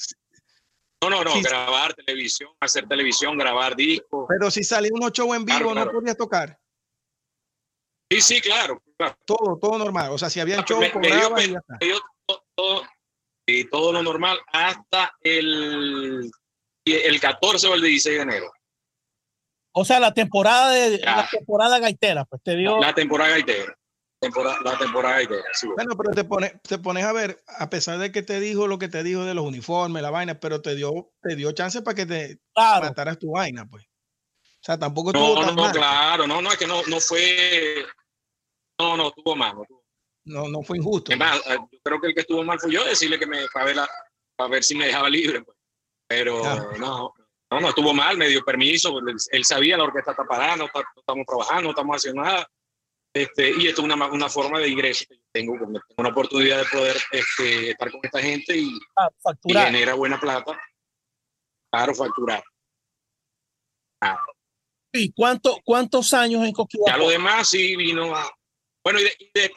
B: No, no, no, grabar televisión, hacer televisión, grabar discos.
C: Pero si sale un show en vivo, no podías tocar.
B: Sí, sí, claro,
C: Todo, todo normal. O sea, si había ah, show,
B: todo, y todo lo normal hasta el, el 14 o el 16 de enero.
A: O sea, la temporada de la temporada gaitera, pues te dio.
B: La temporada gaitera. la temporada gaitera,
C: Bueno, pero te pones, te pones a ver, a pesar de que te dijo lo que te dijo de los uniformes, la vaina, pero te dio, te dio chance para que te mataras tu vaina, pues. O sea, tampoco
B: no, no, no, claro, no, no, es que no, no fue, no, no, estuvo mal.
C: No, no, fue injusto.
B: Es más, eh, yo creo que el que estuvo mal fue yo, decirle que me, para ver, para ver si me dejaba libre. Pues. Pero no, no, no estuvo mal, me dio permiso. Él, sabía la orquesta está parada, no, estamos trabajando, no estamos haciendo nada. Este, y esto es una, una forma de ingreso que tengo, tengo una oportunidad de poder este, estar con esta gente y, ah, y genera buena plata. Claro, facturar.
A: ¿Y cuánto, cuántos años en Coquimbo?
B: Ya lo demás sí vino a, bueno, y de,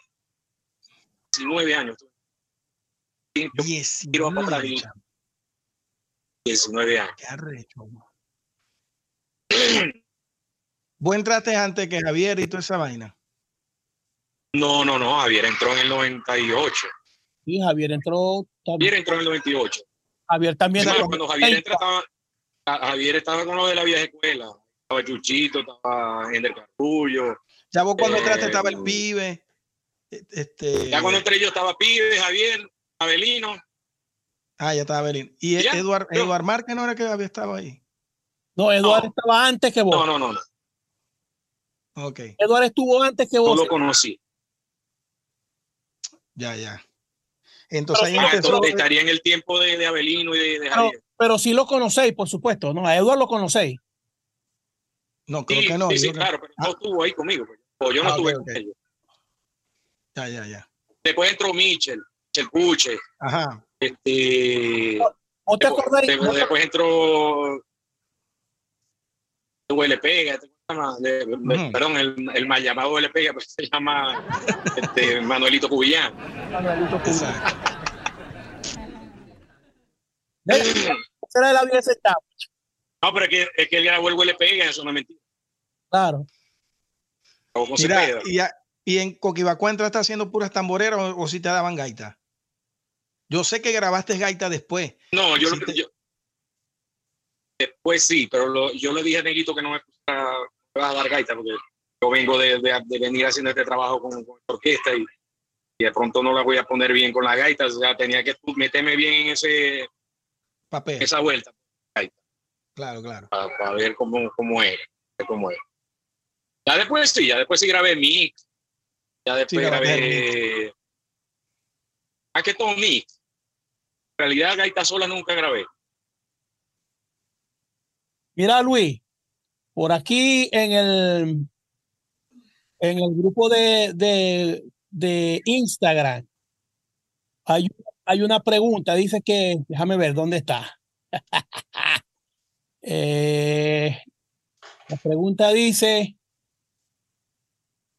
B: 19 años.
C: 19 años.
B: 19 años.
C: Qué arrecho. ¿Vos entraste antes que Javier y toda esa vaina?
B: No, no, no. Javier entró en el 98.
A: Sí, Javier entró.
B: Javier entró en el 98.
A: Javier también.
B: cuando Javier entra, estaba, Javier estaba con lo de la vieja escuela. Estaba Chuchito, estaba Ender Carpullo,
C: ya vos cuando entraste estaba el eh, pibe. Este...
B: Ya cuando entré yo estaba pibe, Javier, Abelino.
C: Ah, ya estaba Abelino. ¿Y Eduard, Eduard Márquez no era que había estado ahí?
A: No, Eduard estaba antes que vos.
B: No, no, no.
C: Ok.
A: Eduard estuvo antes que vos.
B: No lo conocí.
C: Ya, ya. Entonces ahí
B: empezó, estaría en el tiempo de, de Abelino y de, de Javier.
A: Pero, pero sí lo conocéis, por supuesto. No, a Eduard lo conocéis.
C: No, creo que no.
B: Sí, sí claro, pero no estuvo ahí conmigo. Pues yo no ah, tuve con ellos.
C: Ya, ya, ya.
B: Después entró Michel, Michel Puche.
C: Ajá.
B: Este, después, después, entró Huele Pega, perdón, el, el, mal llamado Pega, pues se llama este, Manuelito Cubillán. Manuelito Cubillán.
A: Esa la vida
B: No, pero es que, es que él grabó el Pega, eso no es mentira.
A: Claro.
C: Mira, y, y, en Coquibacuá está haciendo puras tamboreras o, si te daban gaita. Yo sé que grabaste gaita después.
B: No, yo, después sí, pero yo le dije a Neguito que no me, va a dar gaita porque yo vengo de, venir haciendo este trabajo con, con orquesta y, y, de pronto no la voy a poner bien con la gaita, o sea, tenía que meterme bien en ese
C: papel,
B: esa vuelta.
C: Claro, claro.
B: Para, ver cómo, cómo era. cómo es. Ya después sí, ya después sí grabé mix. Ya después grabé. ¿A todo mix? En realidad, gaita sola nunca grabé.
A: Mira, Luis, por aquí en el, en el grupo de, de, Instagram hay, hay, una pregunta. Dice que, déjame ver dónde está. eh, la pregunta dice,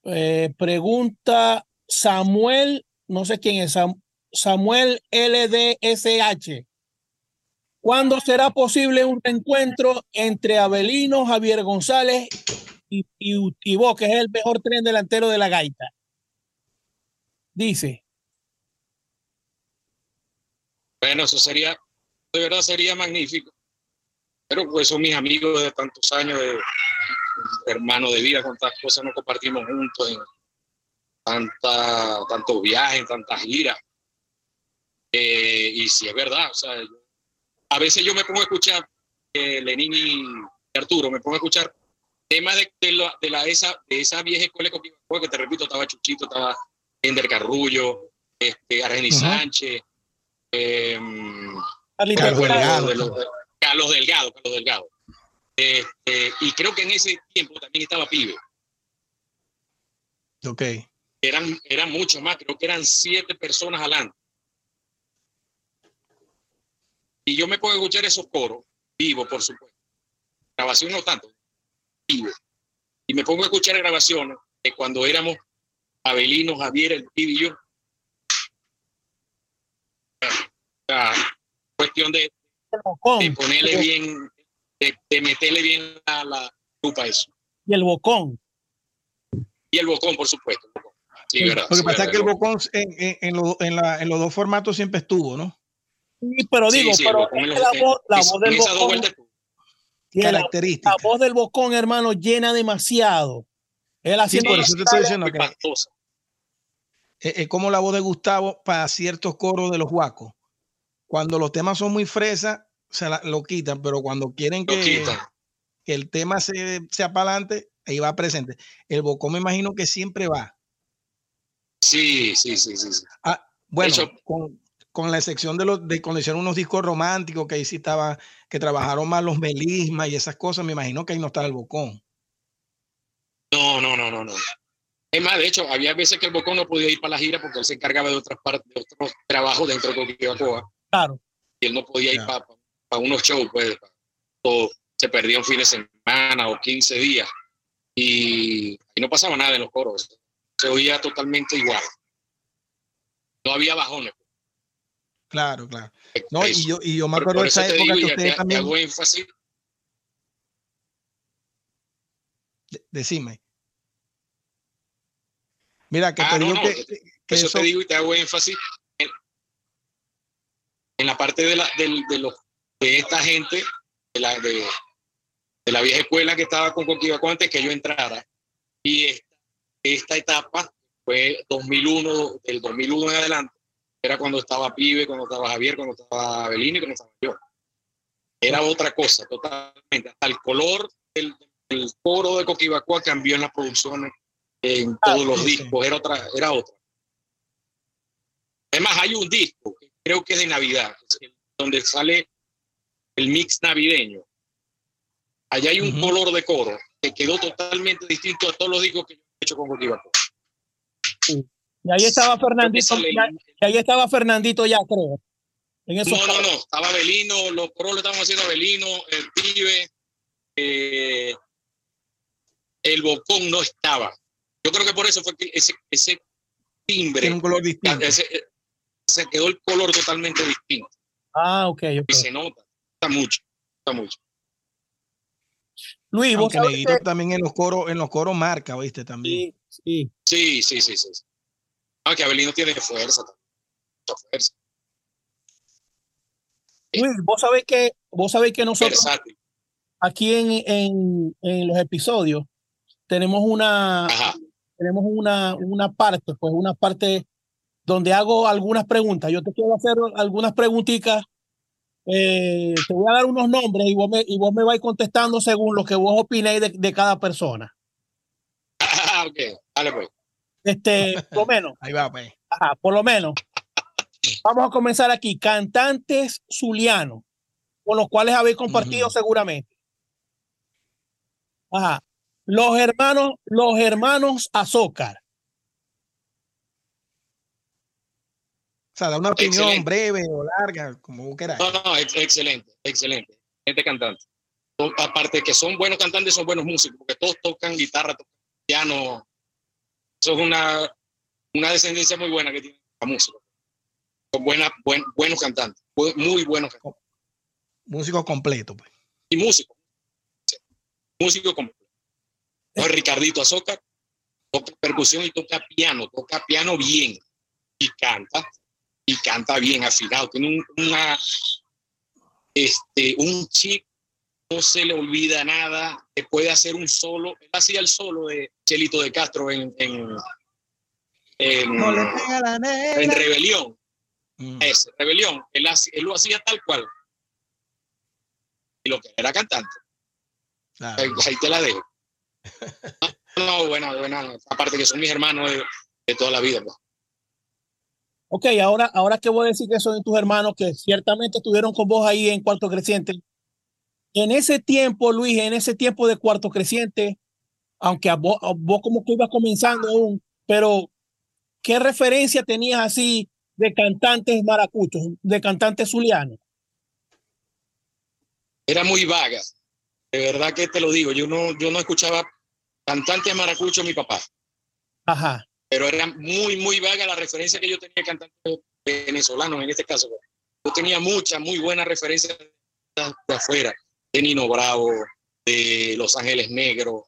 A: eh, pregunta Samuel, no sé quién es, Samuel LDSH. ¿Cuándo será posible un reencuentro entre Abelino, Javier González y, y, vos, que es el mejor tren delantero de la gaita? Dice.
B: Bueno, eso sería, de verdad sería magnífico. Pero pues son mis amigos de tantos años, de, hermanos de vida, cuántas cosas nos compartimos juntos en tantos viajes, tantas giras. Eh, y si es verdad, o sea, a veces yo me pongo a escuchar eh, Lenín y Arturo, me pongo a escuchar temas de, de, la, esa, de esa vieja escuela que te repito, estaba Chuchito, estaba Ender Carrullo, este, Argeni Sánchez, em, Carlos, Delgado. Carlos Delgado, Carlos Delgado. Este, y creo que en ese tiempo también estaba Pibe.
C: Ok.
B: Eran, eran muchos más, creo que eran siete personas adelante. Y yo me puedo escuchar esos coros, vivo, por supuesto. Grabación no tanto, vivo. Y me pongo a escuchar grabaciones de cuando éramos Abelino, Javier, el pibe y yo. cuestión de, de ponerle bien, de, meterle bien la, la lupa a eso.
A: Y el bocón.
B: Y el bocón, por supuesto.
C: Sí, Lo que pasa es que el bocón en, en, en, la, en los dos formatos siempre estuvo, ¿no?
A: Sí, pero digo, pero la, voz, la voz del bocón. Característica. La, voz del bocón, hermano, llena demasiado. Él haciendo.
C: por eso te estoy diciendo que. Es, como la voz de Gustavo para ciertos coros de los guacos. Cuando los temas son muy fresas, se lo quitan, pero cuando quieren que, que el tema se, sea para adelante, ahí va presente. El bocón me imagino que siempre va.
B: Sí, sí, sí, sí.
C: Ah, bueno, con, con la excepción de los de cuando hicieron unos discos románticos que ahí sí estaba, que trabajaron más los melismas y esas cosas, me imagino que ahí no estaba el bocón.
B: No, no, no, no, no. Es más, de hecho, había veces que el bocón no podía ir para la gira porque él se encargaba de otras partes, de otros trabajos dentro de Coquibacoa.
A: Claro.
B: Y él no podía ir para, unos shows, pues, o se perdía un fin de semana o 15 días. Y, y no pasaba nada en los coros. Se oía totalmente igual. No había bajones.
C: Claro, claro. No, y yo, y yo me acuerdo de esa época que ustedes también. Decime. Mira, que ah, te digo que,
B: que, eso, te digo y te hago énfasis en, en la parte de, la, de, de, los, de esta gente, de la, de, de la vieja escuela que estaba con Coquibaco antes que yo entrara. Y esta, esta etapa fue 2001, del 2001 en adelante, era cuando estaba Pibe, cuando estaba Javier, cuando estaba Belini, cuando estaba yo. Era otra cosa, totalmente. Hasta el color del, del coro de Coquibacoa cambió en las producciones, en ah, todos los discos, era otra, era otra. Además, hay un disco, que creo que es de Navidad, donde sale el mix navideño. Allá hay un color de coro que quedó totalmente distinto a todos los discos que yo he hecho con Coquibacoa.
A: Y ahí estaba Fernandito, y ahí estaba Fernandito ya, creo.
B: no, no, no, estaba Belino, los pros lo estaban haciendo Belino, el pibe, eh, el bocón no estaba. Yo creo que por eso fue que ese, ese timbre.
C: Tiene un color distinto.
B: se quedó el color totalmente distinto.
A: Ah, ok. okay.
B: Y se nota, está mucho, está mucho.
C: Luis, vos Aunque también en los coros, en los coros marca, ¿viste? También.
A: Sí,
B: sí, sí, sí, sí. Ah, que Abelino tiene fuerza, mucha fuerza.
A: vos sabés que, vos sabés que nosotros aquí en, en, en, los episodios tenemos una, tenemos una, una parte, pues una parte donde hago algunas preguntas. Yo te quiero hacer algunas preguntitas eh, te voy a dar unos nombres y vos me, y vos me vais contestando según lo que vos opinéis de, de cada persona.
B: Ah, ok, dale pues.
A: Este, por lo menos.
C: Ahí va, pues.
A: Ajá, por lo menos. Vamos a comenzar aquí. Cantantes zulianos, con los cuales habéis compartido seguramente. Ajá. Los hermanos, los hermanos Azócar.
C: O sea, da una opinión
B: Excelente.
C: breve o larga, como vos queráis.
B: No, no, ex- excelente, excelente. Gente cantante. Aparte de que son buenos cantantes, son buenos músicos, porque todos tocan guitarra, tocan piano. Eso es una, una descendencia muy buena que tiene la música. Son buenas, buen- buenos cantantes, muy buenos cantantes.
C: Músico completo, pues.
B: Y músicos. Músico completo. No, Ricardito Azócar toca percusión y toca piano, toca piano bien y canta, y canta bien afinado. Tiene un, una, este, un chip, no se le olvida nada, que puede hacer un solo. Él hacía el solo de Chelito de Castro en, en, en,
C: No le pega la
B: en. Rebelión.
C: Mm.
B: Ese, Rebelión. Él, lo hacía tal cual. Y lo que era cantante.
C: Claro.
B: Ahí, ahí te la dejo. No, no, bueno, bueno, aparte que son mis hermanos de, de toda la vida. pues.
A: Ok, ahora, ahora que voy a decir que son tus hermanos que ciertamente estuvieron con vos ahí en Cuarto Creciente. En ese tiempo, Luis, en ese tiempo de Cuarto Creciente, aunque a vos, a vos como que ibas comenzando aún, pero ¿qué referencia tenías así de cantantes maracuchos, de cantantes zulianos?
B: Era muy vaga. De verdad que te lo digo. Yo no, yo no escuchaba cantante maracucho mi papá,
A: Ajá,
B: pero era muy, muy vaga la referencia que yo tenía de cantantes venezolanos en este caso. Yo tenía muchas, muy buenas referencias de afuera, de Nino Bravo, de Los Ángeles Negros,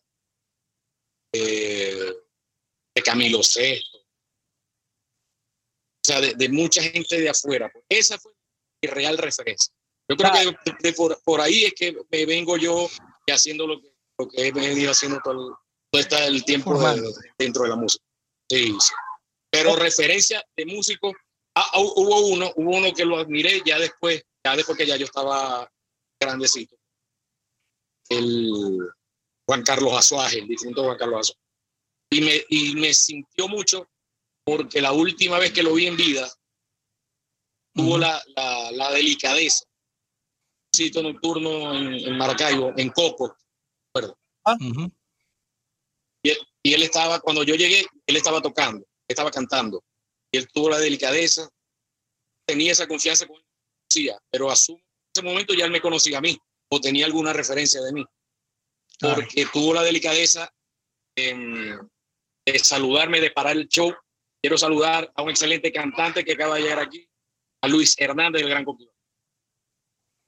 B: de, de Camilo Sesto. O sea, de, de mucha gente de afuera. Esa fue mi real referencia. Yo creo
A: Claro.
B: que de- por, por ahí es que me vengo yo haciendo lo que, lo que he venido haciendo todo el, todo el tiempo de- dentro de la música. Sí, sí. Pero referencia de músico, ah, ah, hubo uno, hubo uno que lo admiré ya después, ya después que ya yo estaba grandecito. El Juan Carlos Azuaje, el difunto Juan Carlos Azuaje. Y me, y me sintió mucho porque la última vez que lo vi en vida, tuvo la, la, la delicadeza. Un sitio nocturno en, en Maracaibo, en Coco.
C: Ujú.
B: Y él estaba, cuando yo llegué, él estaba tocando, estaba cantando. Y él tuvo la delicadeza, tenía esa confianza con él, pero a su en ese momento ya él me conocía a mí, o tenía alguna referencia de mí,
C: Claro.
B: porque tuvo la delicadeza de saludarme, de parar el show. Quiero saludar a un excelente cantante que acaba de llegar aquí, a Luis Hernández del Gran Coquimbo.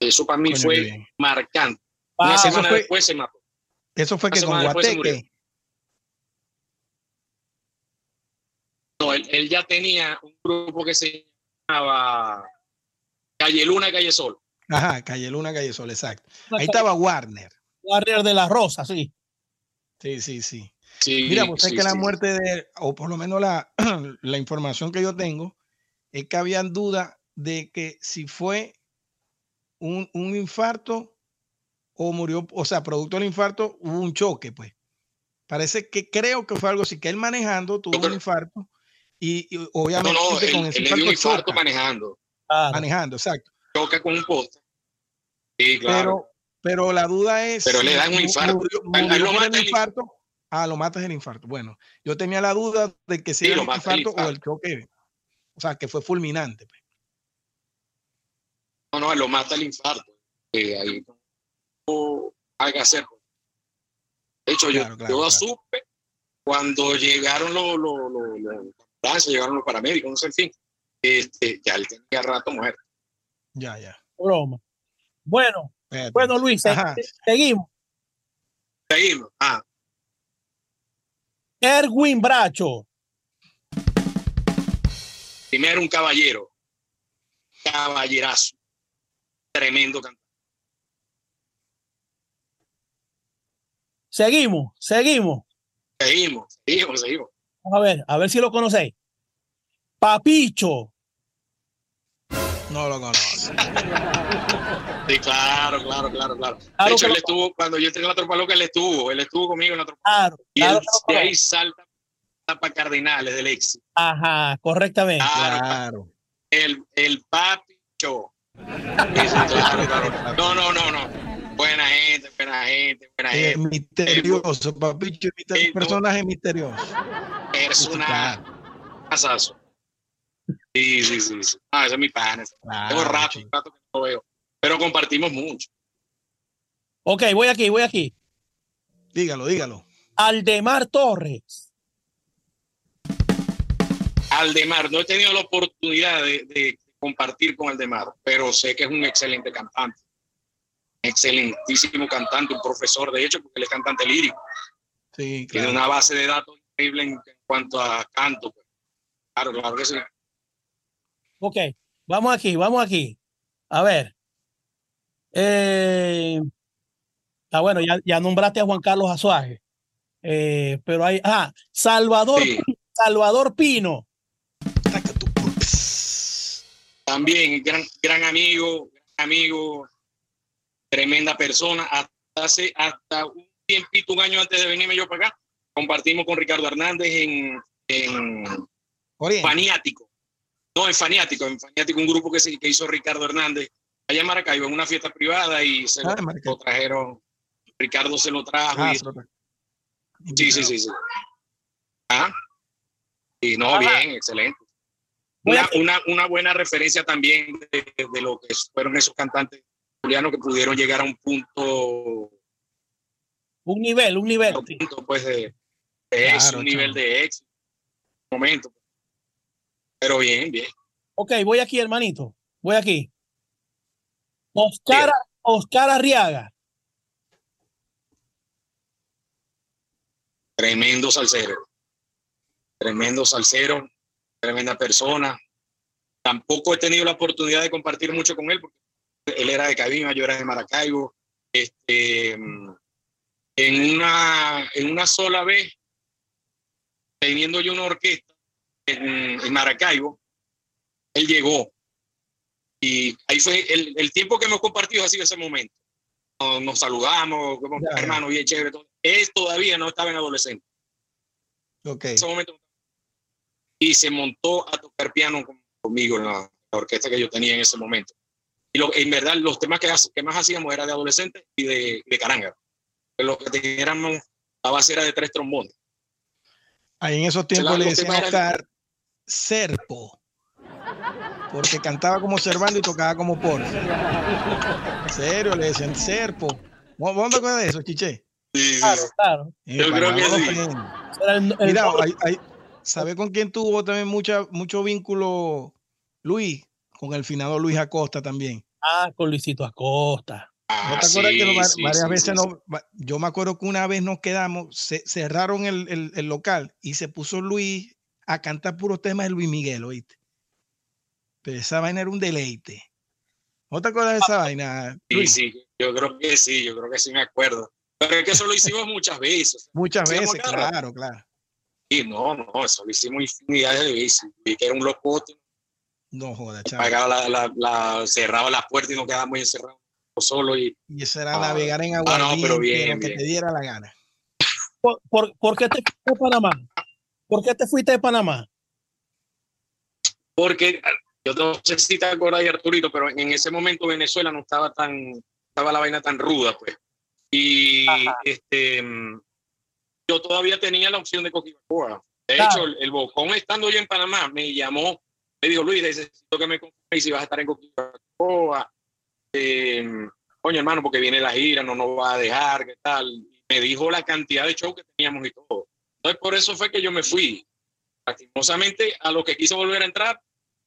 B: Eso para mí fue
C: bien.
B: marcante.
A: Ah,
B: Una
C: eso
B: semana
C: fue-
B: después se mató.
C: Eso fue que con Guateque.
B: No, él, él ya tenía un grupo que se llamaba Calle Luna, Calle Sol.
C: Ajá, Calle Luna, Calle Sol, exacto. Ahí estaba Warner.
A: Warrior de la Rosa, sí.
C: Sí, sí, sí.
B: Sí,
C: Mira, pues es
B: sí,
C: que la muerte de, o por lo menos la, la información que yo tengo, es que habían duda de que si fue un, un infarto o murió, o sea, producto del infarto, hubo un choque, pues. Parece que creo que fue algo así, que él manejando tuvo un infarto y, y
B: No,
C: obviamente
B: no,
C: con
B: él,
C: ese
B: él le dio un
C: infarto
B: infarto
C: choca,
B: manejando.
C: Manejando, exacto.
B: Choca con un poste. Sí, claro.
C: Pero, pero la duda es.
B: Pero le dan un infarto.
C: Murió,
B: lo mata
C: el
B: el
C: infarto. Ah, lo matas el infarto. Bueno, yo tenía la duda de que si
B: Sí,
C: era
B: lo
C: el
B: el
C: infarto o el choque. O sea, que fue fulminante. pues.
B: No, no, lo mata el infarto. Que ahí no hay que hacer. De hecho, yo,
C: Claro,
B: yo
C: claro.
B: supe cuando llegaron los, los, los, los llegaron los paramédicos, no sé, en fin. Este, ya él tenía rato muerto.
C: Ya, ya.
A: Broma. Bueno,
C: Espérate.
A: bueno, Luis,
C: Ajá.
A: seguimos.
B: Seguimos. Ah,
A: Erwin Bracho.
B: primero un caballero. Caballerazo. Tremendo cantante.
A: Seguimos, seguimos.
B: Seguimos, seguimos, seguimos.
A: Vamos a ver, a ver si lo conocéis. Papicho.
C: No lo conoce.
B: Sí, claro, claro, claro, claro. De hecho, él estuvo, cuando yo entré en la tropa loca, él estuvo, él estuvo conmigo en la tropa.
A: Claro,
B: y
A: claro
B: él de ahí salta para Cardinales del éxito.
A: Ajá, correctamente.
C: Claro.
B: El, el papi show. claro, claro. No, no, no, no. Buena gente, buena gente, buena
C: Eh,
B: gente.
C: misterioso,
B: no.
C: personaje misterioso.
B: Personal. Pasazo. Sí, sí, sí. sí. Ah, ese es mi pana.
C: Claro,
B: Tengo rato, rato que no lo veo. Pero compartimos mucho.
A: Ok, voy aquí, voy aquí.
C: Dígalo, dígalo.
A: Aldemar Torres.
B: Aldemar, no he tenido la oportunidad de, de compartir con Aldemar, pero sé que es un excelente cantante. Excelentísimo cantante, un profesor, de hecho, porque él es cantante lírico.
C: Sí,
B: Tiene
C: claro.
B: una base de datos increíble en, en cuanto a canto. pues. Claro, claro que sí.
A: Ok, vamos aquí, vamos aquí. A ver. Eh, ah, bueno, ya, ya nombraste a Juan Carlos Azuaje. Eh, pero hay, ah, Salvador,
B: Sí.
A: Salvador Pino.
B: También gran, gran amigo, gran amigo, tremenda persona. Hasta hace hasta un tiempito, un año antes de venirme yo para acá, compartimos con Ricardo Hernández en, en
C: Oriente.
B: No, en Faniático, en Faniático, un grupo que, se, que hizo Ricardo Hernández allá en Maracaibo, en una fiesta privada y se lo,
C: Ah,
B: lo trajeron. Ricardo se lo trajo.
C: Ah,
B: y-
C: se lo tra-
B: sí, sí, sí, sí. Ah, y no, bien, excelente. Una, una, una buena referencia también de, de lo que fueron esos cantantes julianos que pudieron llegar a un punto,
A: Un nivel, un nivel.
B: un punto pues de, de
C: Claro,
B: éxito, un nivel de éxito. Momento. Pero bien, bien.
A: Ok, voy aquí, hermanito. Voy aquí. Oscar, Oscar Arriaga.
B: Tremendo salsero. Tremendo salsero, tremenda persona. Tampoco he tenido la oportunidad de compartir mucho con él, porque él era de Cabima, yo era de Maracaibo. Este, en, una, en una sola vez, teniendo yo una orquesta en, en Maracaibo, él llegó. Y ahí fue el, el tiempo que hemos compartido ha sido ese momento. Nos, nos saludamos, como hermano, bien chévere. todo. Él todavía no estaba en adolescente
C: Ok.
B: en ese momento. Y se montó a tocar piano con- conmigo en la, la orquesta que yo tenía en ese momento. Y lo, en verdad, los temas que, que más hacíamos era de adolescentes y de, de caranga. Lo que teníamos, la base era de tres trombones.
C: Ahí en esos tiempos le Oscar Serpo. Porque cantaba como Servando y tocaba como Por. En serio, le decían Serpo. ¿Vos te acuerdas de eso, Chiche?
A: Claro, claro.
C: Eh,
B: Yo creo que sí.
A: el- el
C: Mira, hay, hay- ¿sabe con quién tuvo también mucha, mucho vínculo Luis? Con el finado Luis Acosta también.
A: ah, con Luisito Acosta.
C: ¿No
B: Ah,
C: te acuerdas que
B: sí, sí,
C: varias
B: sí,
C: veces
B: sí,
C: no,
B: sí.
C: yo me acuerdo que una vez nos quedamos, se, cerraron el, el- el local y se puso Luis a cantar puros temas de Luis Miguel, ¿oíste? Pero esa vaina era un deleite. ¿No te acuerdas de esa vaina?
B: Sí,
C: Luis?
B: sí, yo creo que sí, yo creo que sí me acuerdo. Pero es que eso lo hicimos muchas veces.
C: Muchas veces,
B: a
C: claro, claro.
B: Y no, no, eso lo hicimos infinidad de veces. Y que era un locote,
C: No joda, chaval.
B: pagaba la, la, la- cerraba las puertas y nos quedábamos encerrados solo y
C: Y eso era
B: Ah,
C: navegar en
B: ah,
C: agua.
B: no, pero bien,
C: que
B: bien.
C: te diera la gana.
A: ¿Por, por, por qué te fuiste de Panamá? ¿Por qué te fuiste de Panamá?
B: porque yo no sé si te acuerdas de Arturito, pero en ese momento Venezuela no estaba tan, estaba la vaina tan ruda, pues. Y
A: Ajá.
B: este, yo todavía tenía la opción de Coquibacoa. De
A: Claro.
B: hecho, el, el Bocón estando yo en Panamá me llamó, me dijo, Luis, necesito que me confirmes si vas a estar en Coquibacoa. Eh, coño, hermano, porque viene la gira, no nos va a dejar, ¿qué tal? Me dijo la cantidad de shows que teníamos y todo. Entonces, por eso fue que yo me fui. Lastimosamente, a los que quiso volver a entrar,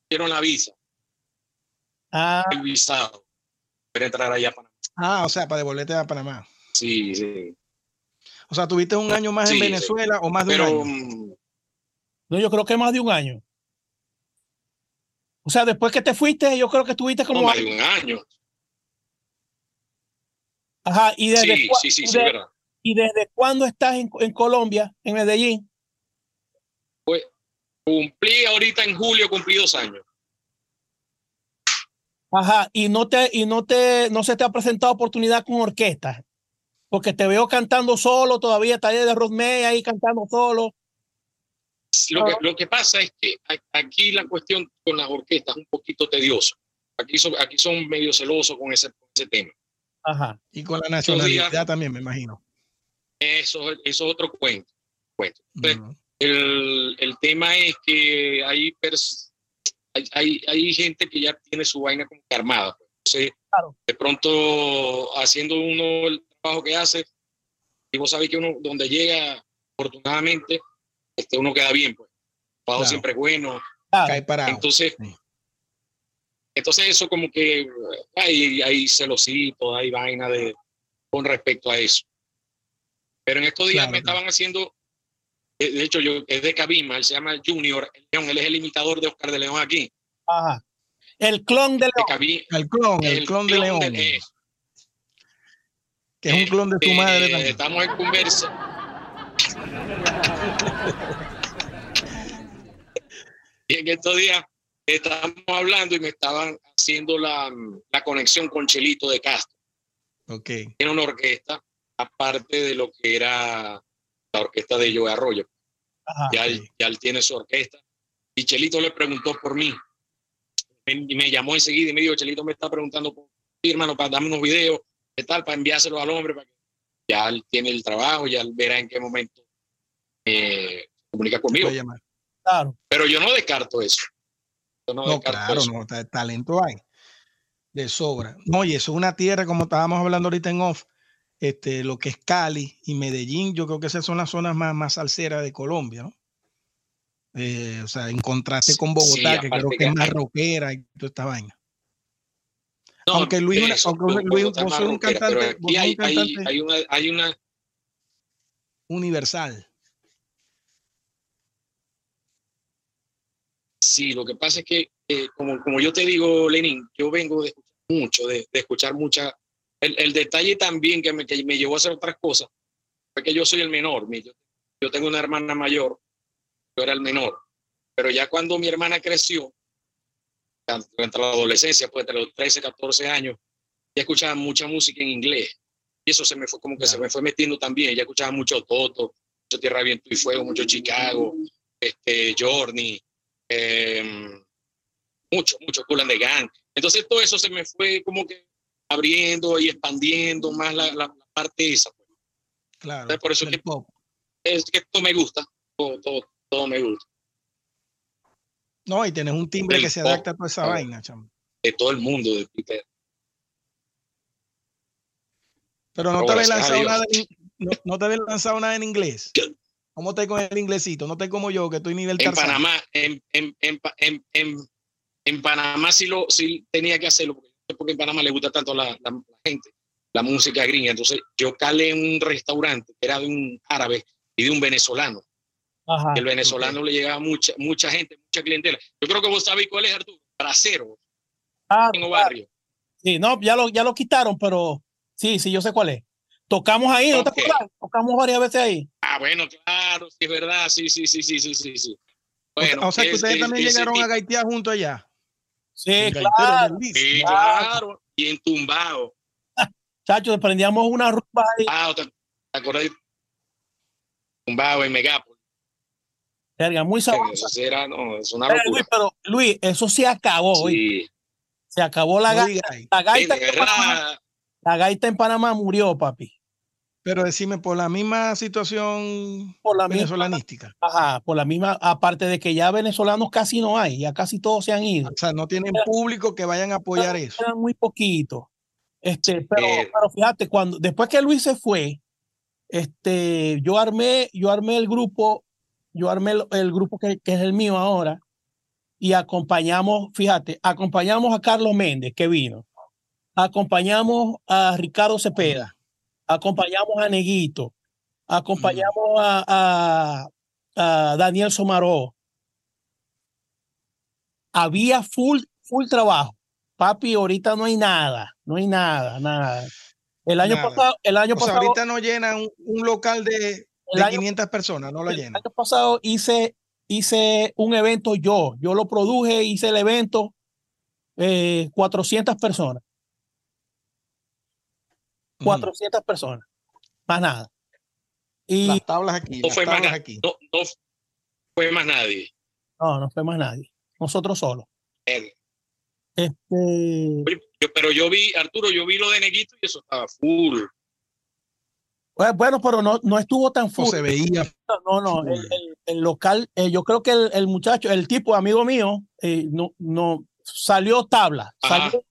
B: dieron la visa,
A: Ah,
B: el visado, para entrar allá a Panamá.
C: Ah, o sea, para devolverte a Panamá.
B: Sí, sí.
C: O sea, tuviste un año más
B: Sí,
C: en
B: sí.
C: Venezuela o más de
B: Pero
C: un año.
B: mm,
A: no, yo creo que más de un año. O sea, después que te fuiste, yo creo que estuviste
B: no
A: como.
B: más de un año.
A: Ajá, y desde,
B: Sí, sí, sí,
A: y
B: sí,
A: de-
B: verdad.
A: ¿Y desde cuándo estás en, en Colombia, en Medellín?
B: Cumplí ahorita en julio, cumplí dos años.
A: Ajá, y no te, y no te, no se te ha presentado oportunidad con orquesta, porque te veo cantando solo todavía, taller de Rodney ahí cantando solo.
B: Lo que, lo que pasa es que aquí la cuestión con las orquestas es un poquito tedioso. Aquí son, aquí son medio celosos con ese, ese tema.
A: Ajá.
C: Y con la nacionalidad también, me imagino.
B: Eso, eso es otro cuento. cuento. el, el, tema es que hay, hay, hay, hay, gente que ya tiene su vaina como que armada. Pues. Entonces, claro. de pronto, haciendo uno el trabajo que hace, y vos sabés que uno, donde llega, afortunadamente, este, uno queda bien, pues. El trabajo siempre es bueno.
C: Cae parado.
B: Entonces, sí. entonces eso como que hay, hay celosito, hay vaina de, con respecto a eso. Pero en estos días claro, me estaban haciendo, de hecho, yo es de Cabima, él se llama Junior León, él es el imitador de Oscar de León aquí.
A: Ajá. El clon de León.
C: Cabima, el clon, el, el clon, de León. Que es un clon de tu madre.
B: Eh, estamos en conversa. y en estos días estábamos hablando y me estaban haciendo la, la conexión con Chelito de Castro.
C: Ok.
B: Tiene una orquesta aparte de lo que era la orquesta de Joe Arroyo. Ajá, ya, él, ya, él, tiene su orquesta. Y Chelito le preguntó por mí. Y me, llamó enseguida y me dijo, Chelito me está preguntando por ti, hermano, para darme unos videos, qué tal, para enviárselo al hombre. Para que... Ya él tiene el trabajo, ya él verá en qué momento eh, comunica conmigo.
A: Claro.
B: Pero yo no descarto eso. Yo
C: no, no descarto claro, eso. no, talento hay. De sobra. No, y eso es una tierra, como estábamos hablando ahorita en off, este, lo que es Cali y Medellín, yo creo que esas son las zonas más, más salseras de Colombia, ¿no? Eh, o sea, en contraste con Bogotá, sí, que creo que, que es más rockera y toda esta vaina. No, aunque Luis, eso, aunque Luis vos sos un cantante,
B: vos hay, un cantante hay, hay, una, hay una
C: universal.
B: Sí, lo que pasa es que, eh, como, como yo te digo, Lenin, yo vengo de escuchar mucho, de, de escuchar mucha, el, el, detalle también que me, que me llevó a hacer otras cosas fue que yo soy el menor. Yo, yo tengo una hermana mayor, yo era el menor. Pero ya cuando mi hermana creció, entre la adolescencia, pues entre los 13, 14 años, ya escuchaba mucha música en inglés. Y eso se me fue como que claro. se me fue metiendo también. Ya escuchaba mucho Toto, mucho Tierra, Viento y Fuego, mucho Chicago, este, Journey, eh, mucho, mucho Cool and the Gang. Entonces todo eso se me fue como que abriendo y expandiendo más la, la, la parte esa. Pues.
C: Claro.
B: Entonces, por eso que, pop. es que todo me gusta, todo, todo, todo, me gusta.
C: No, y tienes un timbre que se adapta a toda esa claro. vaina, chamo.
B: De todo el mundo, de Peter.
C: Pero no te habías lanzado nada en, no, no, te habías lanzado nada en inglés. ¿Cómo estás con el inglesito? No te como yo, que estoy nivel
B: En Panamá, en, en, en, en, en Panamá sí, lo, sí tenía que hacerlo, porque porque en Panamá le gusta tanto la, la, la, gente, la música gringa. Entonces yo calé en un restaurante que era de un árabe y de un venezolano.
A: Ajá,
B: el venezolano okay. le llegaba mucha, mucha gente, mucha clientela. Yo creo que vos sabés cuál es, Arturo. Bracero.
A: Ah, en barrio. Sí, no, ya lo, ya lo quitaron, pero sí, sí, yo sé cuál es. Tocamos ahí, ¿no okay. te acuerdas? Tocamos varias veces ahí.
B: Ah, bueno, claro, sí, es verdad, sí, sí, sí, sí, sí, sí. Bueno,
C: o sea, que ustedes es, también es, llegaron es, a gaitear junto allá.
A: Sí, claro.
B: Sí, claro. Y en tumbado.
A: Chacho, prendíamos una rumba ahí.
B: Ah, ¿te, acuerdas? Tumbado en Megápolis.
A: Verga, muy sabroso.
B: Eso era, no, es una locura.
A: Luis, pero Luis, eso se acabó. Sí. Hoy. Se acabó la, ga la gaita.
B: Sí, Panamá,
A: la gaita en Panamá murió, papi.
C: Pero decime, por la misma situación
A: por la
C: venezolanística.
A: Misma, ajá, por la misma, aparte de que ya venezolanos casi no hay, ya casi todos se han ido.
C: O sea, no tienen pero, público que vayan a apoyar
A: pero,
C: eso.
A: Eran muy poquito. Este, pero, eh, pero, fíjate, cuando, después que Luis se fue, este, yo armé, yo armé el grupo, yo armé el, el grupo que, que, es el mío ahora, y acompañamos, fíjate, acompañamos a Carlos Méndez, que vino, acompañamos a Ricardo Cepeda acompañamos a Neguito, acompañamos a, a, a, Daniel Somaró. Había full, full trabajo. Papi, ahorita no hay nada, no hay nada, nada. El año nada. pasado, el año
C: o
A: pasado.
C: Sea, ahorita no llenan un, un local de, de año, 500 personas, no lo llenan.
A: El año pasado hice, hice un evento yo, yo lo produje, hice el evento eh, 400 personas. 400 personas. Más nada. Y
C: Las tablas aquí.
B: No
C: las
B: fue, más,
C: tablas aquí.
B: no, no fue más nadie.
A: no, no fue más nadie. Nosotros solos.
B: Eh,
A: Este,
B: yo- pero yo vi, Arturo, yo vi lo de Neguito y eso estaba full.
A: bueno, pero no, no estuvo tan
C: No
A: full.
C: se veía.
A: No, no, el, el- el local, eh, yo creo que el, el muchacho, el tipo amigo mío, eh, no, no salió tabla, salió-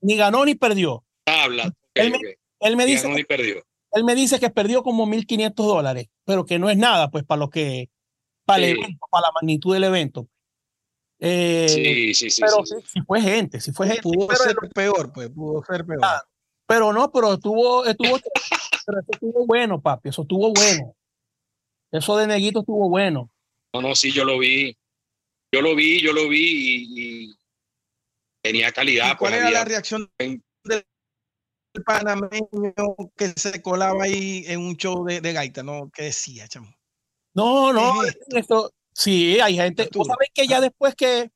A: ni ganó ni perdió.
B: Tabla.
A: Él. Él me dice,
B: perdió.
A: él me dice que perdió como 1.500 dólares, pero que no es nada, pues para lo que, para el evento, para la magnitud del evento. Eh,
B: Sí, sí, sí.
A: pero
B: sí,
A: sí, sí fue gente, sí fue gente.
C: Pudo
A: pero,
C: ser peor, pues, pudo ser peor.
A: Ah, pero no, pero estuvo, estuvo, pero eso estuvo bueno, papi, eso estuvo bueno. Eso de Neguito estuvo bueno.
B: No, no, sí, yo lo vi. Yo lo vi, yo lo vi y, y tenía calidad.
C: ¿Y ¿Cuál
B: pues,
C: era
B: había-
C: la reacción
B: en-
C: panameño que se colaba ahí en un show de, de gaita? ¿no? ¿Qué decía, chamo?
A: No, no,
C: es esto?
A: esto, sí, hay gente. Vos sabés que ya después que,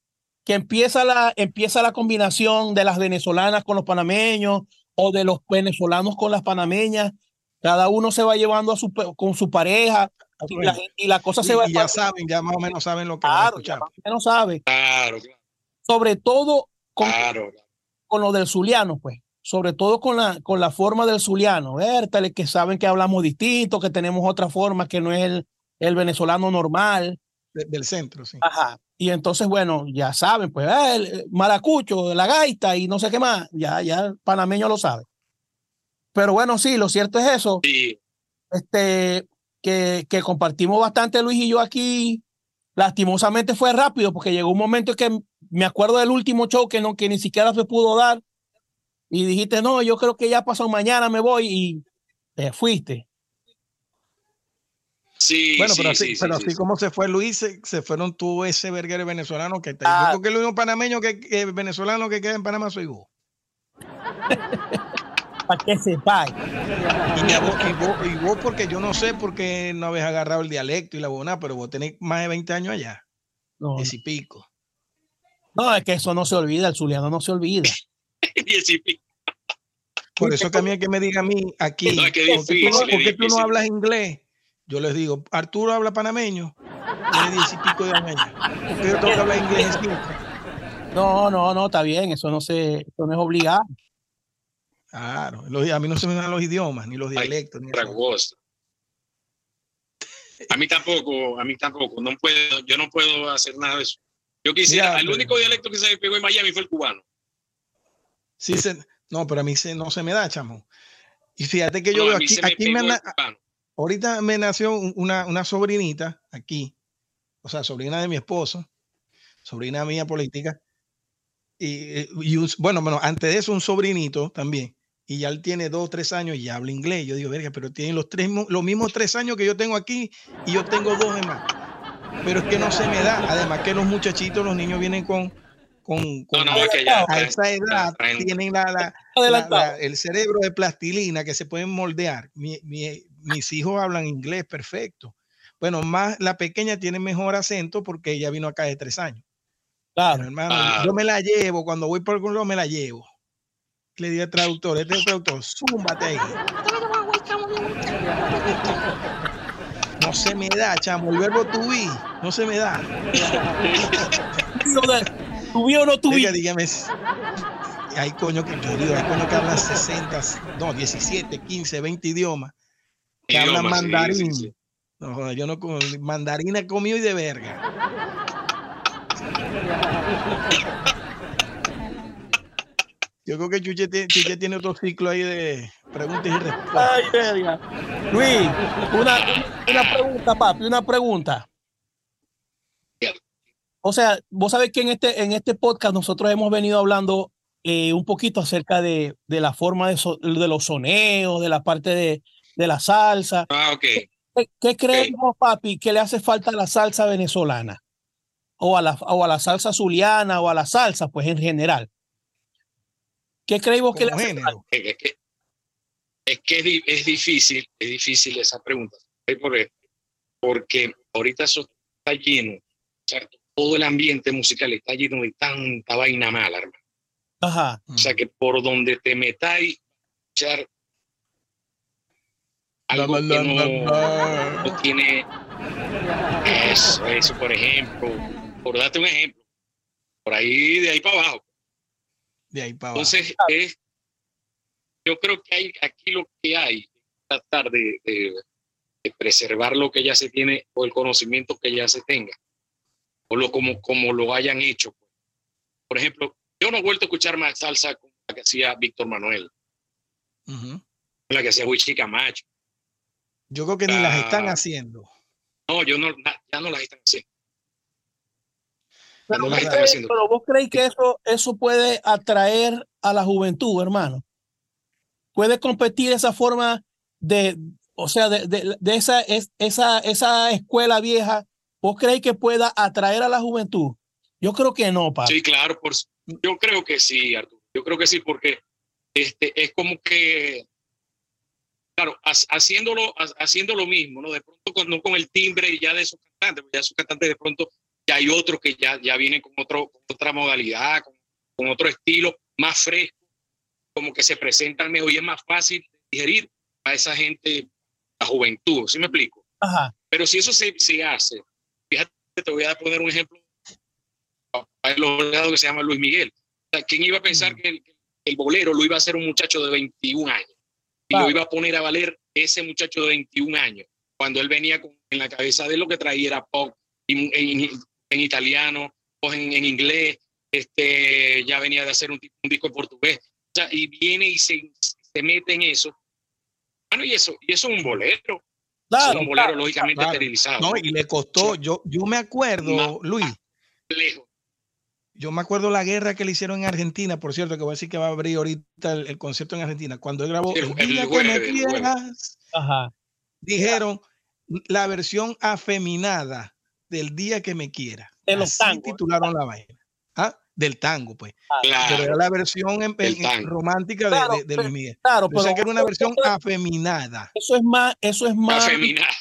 A: que empieza, la, empieza la combinación de las venezolanas con los panameños o de los venezolanos con las panameñas, cada uno se va llevando a su, con su pareja y la, gen- y la cosa se va
C: y ya saben, ya más o menos saben lo que van a
A: claro, ya más o menos sabe.
B: Claro, claro,
A: Sobre todo con,
B: claro.
A: con lo del zuliano, pues. Sobre todo con la, con la forma del zuliano. Vértale, que saben que hablamos distinto, que tenemos otra forma que no es el, el venezolano normal.
C: de- del centro, sí.
A: Ajá. Y entonces, bueno, ya saben, pues, ah, el maracucho, la gaita y no sé qué más, ya, ya el panameño lo sabe. Pero bueno, sí, lo cierto es eso,
B: Sí,
A: este, que, que compartimos bastante Luis y yo aquí. Lastimosamente fue rápido porque llegó un momento en que me acuerdo del último show que, no, que ni siquiera se pudo dar. Y dijiste, no, yo creo que ya pasó mañana, me voy y te fuiste.
B: sí,
C: Bueno,
B: sí,
C: pero así,
B: sí, sí,
C: pero
B: sí,
C: así
B: sí.
C: como se fue Luis, se, se fueron tú ese verguero venezolano que está.
A: Ah.
C: Yo creo que el único panameño que, que venezolano que queda en Panamá soy vos.
A: Para que sepáis.
C: Y, vos, y, vos, y vos porque yo no sé por qué no habéis agarrado el dialecto y la buena, pero vos tenés más de 20 años allá,
A: No,
C: diez y pico.
A: no, es que eso no se olvida, el zuliano no se olvida.
B: Diez y pico.
C: Por eso que a mí que me diga a mí aquí,
B: No, es que
C: ¿por qué tú no-
B: difícil,
C: por
B: es
C: qué tú no
B: difícil.
C: hablas inglés? Yo les digo, Arturo habla panameño, tiene diez y pico de años allá. ¿Por qué yo tengo que hablar inglés siempre?
A: No, no, no, está bien, eso no, se, eso no es obligado.
C: Claro, los- a mí no se me dan los idiomas, ni los
B: Ay,
C: dialectos. Ni
B: otra
C: eso.
B: cosa. A mí tampoco, a mí tampoco. No puedo, yo no puedo hacer nada de eso. Yo quisiera, el único dialecto que se me pegó en Miami fue el cubano.
C: Sí se- no, pero a mí se, no se me da, chamo. Y fíjate que yo
B: No,
C: veo aquí, aquí me na- ahorita me nació un- una, una sobrinita aquí, o sea, sobrina de mi esposo, sobrina mía política, y, y un- bueno, bueno, antes de eso un sobrinito también, y ya él tiene dos, tres años y ya habla inglés. Yo digo, verga, pero tiene los, tres, los mismos tres años que yo tengo aquí y yo tengo dos de más. Pero es que no se me da. Además que los muchachitos, los niños vienen con, con, con-
B: No, no, es que ya
C: a esa edad tienen la, la- la-
A: Adelantado.
C: la- el cerebro de plastilina que se pueden moldear. Mi- mi- mis hijos hablan inglés perfecto. Bueno, más la pequeña tiene mejor acento porque ella vino acá de tres años. Pero,
A: Claro.
C: hermano,
B: Ah.
C: yo me la llevo, cuando voy por algún lado me la llevo. Le di al traductor, este es el traductor, zúmbate ahí. No se me da, chamo, el verbo to be, no se me da.
A: ¿Tuví o no tuví?
C: Diga, dígame. Hay coño que yo digo, hay coño que hablan 60, no, 17, 15, 20 idiomas. Que hablan mandarín.
B: sí, sí.
C: No, joda, yo no como mandarina comido y de verga. Yo creo que Chuche, tiene- Chuche tiene otro ciclo ahí de preguntas y respuestas.
A: Ay, verga. Luis, una, una pregunta, papi, una pregunta. O sea, vos sabés que en este, en este podcast nosotros hemos venido hablando eh, un poquito acerca de, de la forma de, so- de los soneos, de la parte de, de la salsa.
B: Ah, ok.
A: ¿Qué, qué crees vos, papi, que le hace falta a la salsa venezolana? O a la, o a la salsa zuliana o a la salsa, pues en general. ¿Qué crees vos que le hace falta?
B: Es que, es, que es, di- es difícil, es difícil esa pregunta. ¿Sabes por qué? Porque ahorita eso está lleno. O sea, todo el ambiente musical está lleno de tanta vaina mala, hermano.
A: Ajá.
B: O sea que por donde te metáis, echar algo que no, no tiene eso, eso, por ejemplo, por darte un ejemplo, por ahí, de ahí para abajo.
C: De ahí para abajo.
B: Entonces, es, yo creo que hay, aquí lo que hay, tratar de, de, de, preservar lo que ya se tiene o el conocimiento que ya se tenga, o lo como, como lo hayan hecho. Por ejemplo, yo no he vuelto a escuchar más salsa como la que hacía Víctor Manuel, uh -huh. la que hacía Wichi Camacho.
C: Yo creo que ni las están haciendo.
B: No, yo no, ya no las están haciendo.
A: Pero, no están haciendo. pero vos creéis que eso, eso puede atraer a la juventud, hermano. Puede competir esa forma de, o sea, de, de, de esa, es, esa, esa escuela vieja. ¿Vos creéis que pueda atraer a la juventud? Yo creo que no, padre.
B: Sí, claro, por, yo creo que sí, Arturo. Yo creo que sí, porque este, es como que claro, haciéndolo, haciendo lo mismo, ¿no? De pronto con, no con el timbre ya de esos cantantes, ya esos cantantes de pronto ya hay otros que ya, ya vienen con, otro, con otra modalidad, con, con, otro estilo más fresco, como que se presentan mejor y es más fácil digerir a esa gente, la juventud, ¿sí me explico?
A: Ajá.
B: Pero si eso se, se hace, te voy a poner un ejemplo que se llama Luis Miguel. O sea, ¿Quién iba a pensar mm. que el, el bolero lo iba a hacer un muchacho de 21 años? y lo iba a poner a valer ese muchacho de 21 años, cuando él venía con, en la cabeza de lo que traía era pop en, en, en italiano o en, en, inglés, este, ya venía de hacer un, un disco en portugués, o sea, y viene y se, se, mete en eso. Bueno, y eso, y eso es un bolero.
A: Claro,
B: es un bolero claro, lógicamente.
C: No, y le costó, yo, yo me acuerdo, más, Luis.
B: Más lejos.
C: Yo me acuerdo la guerra que le hicieron en Argentina, por cierto, que voy a decir que va a abrir ahorita el, el concierto en Argentina. Cuando él grabó El, el día que me quieras,
A: Ajá.
C: dijeron la versión afeminada del día que me quiera.
A: De los
C: Así tangos. titularon la vaina. ¿Ah? Del tango, pues.
B: Claro.
C: Pero era la versión en, en, romántica
A: claro,
C: de, de, de, Luis Miguel.
A: Claro,
C: pero, o sea que era una versión afeminada.
A: Eso es más, eso es más.
B: Afeminada.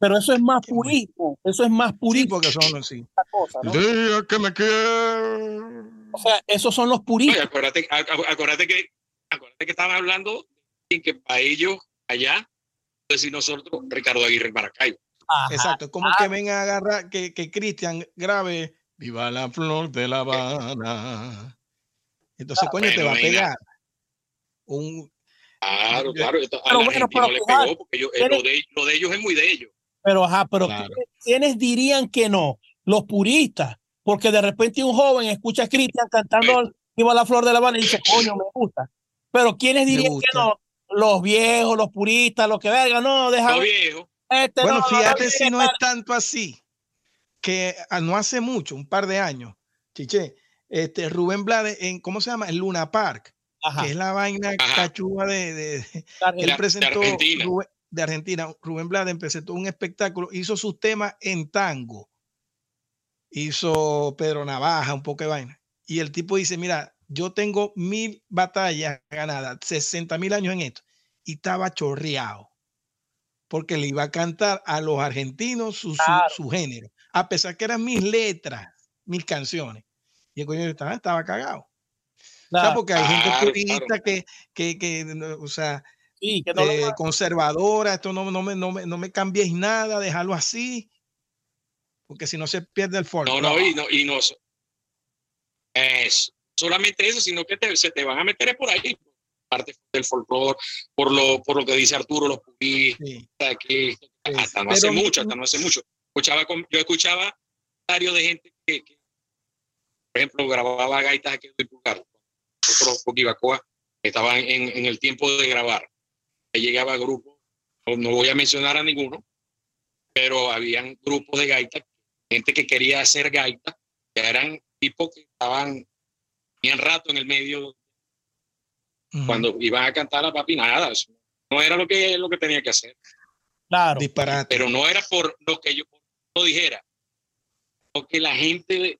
A: Pero eso es más purismo, eso es más purismo.
C: Sí, porque son así.
A: ¿no?
C: Día que me quiera.
A: O sea, esos son los puristas.
B: Oye, acuérdate, acuérdate, que, acuérdate que estaban hablando en que para ellos allá, pues si nosotros, Ricardo Aguirre Maracaibo.
C: Ajá. Exacto, es como que venga a agarrar, que, que Cristian grabe Viva la flor de La Habana. Entonces, ah, coño, bueno, te va a pegar un.
B: Claro, claro. A pero la bueno, pero, no le pegó porque yo, eh, lo, de, lo de ellos es muy de ellos.
A: Pero, ajá, pero claro. ¿quiénes dirían que no? Los puristas, porque de repente un joven escucha a Cristian cantando. Viva la Flor de la Habana y dice, coño, me gusta. Pero ¿quiénes dirían que no? Los viejos, los puristas, los que verga, no, deja.
B: Los viejos.
C: Este, bueno, no, fíjate no, si no es tanto así, que ah, no hace mucho, un par de años, chiche, este Rubén Blades en, ¿cómo se llama? En Luna Park, Ajá. que es la vaina cachuga de, de, de él presentó,
B: de Argentina.
C: Rubén, de Argentina, Rubén Blades presentó un espectáculo, hizo sus temas en tango, hizo Pedro Navaja, un poco de vaina. Y el tipo dice, mira, yo tengo mil batallas ganadas, 60 mil años en esto. Y estaba chorreado. Porque le iba a cantar a los argentinos su, claro. su, su género. A pesar que eran mis letras, mis canciones. Y el coño estaba, estaba cagado. O sea, porque hay gente purista claro. que, que, que, o sea,
A: sí, que no
C: eh, lo... conservadora, esto no, no, me, no, me, no me cambiéis nada, déjalo así, porque si no se pierde el folclore.
B: No, no, y no, y no es solamente eso, sino que te, se te van a meter por ahí, parte del folclore, por lo, por lo que dice Arturo, los puristas, sí. que sí. hasta no Pero, hace mucho, hasta no hace mucho. Escuchaba con, yo escuchaba varios de gente que, que, por ejemplo, grababa gaitas aquí en Pulgar, otros Poquibacoa, que estaban en, en el tiempo de grabar llegaba grupos, no, no, voy a mencionar a ninguno, pero habían grupos de gaitas, gente que quería hacer gaita, que eran tipos que estaban bien rato en el medio uh -huh. cuando iban a cantar a papi, nada, no era lo que, lo que tenía que hacer.
A: Claro.
C: Disparate.
B: Pero no era por lo que yo no dijera, porque la gente,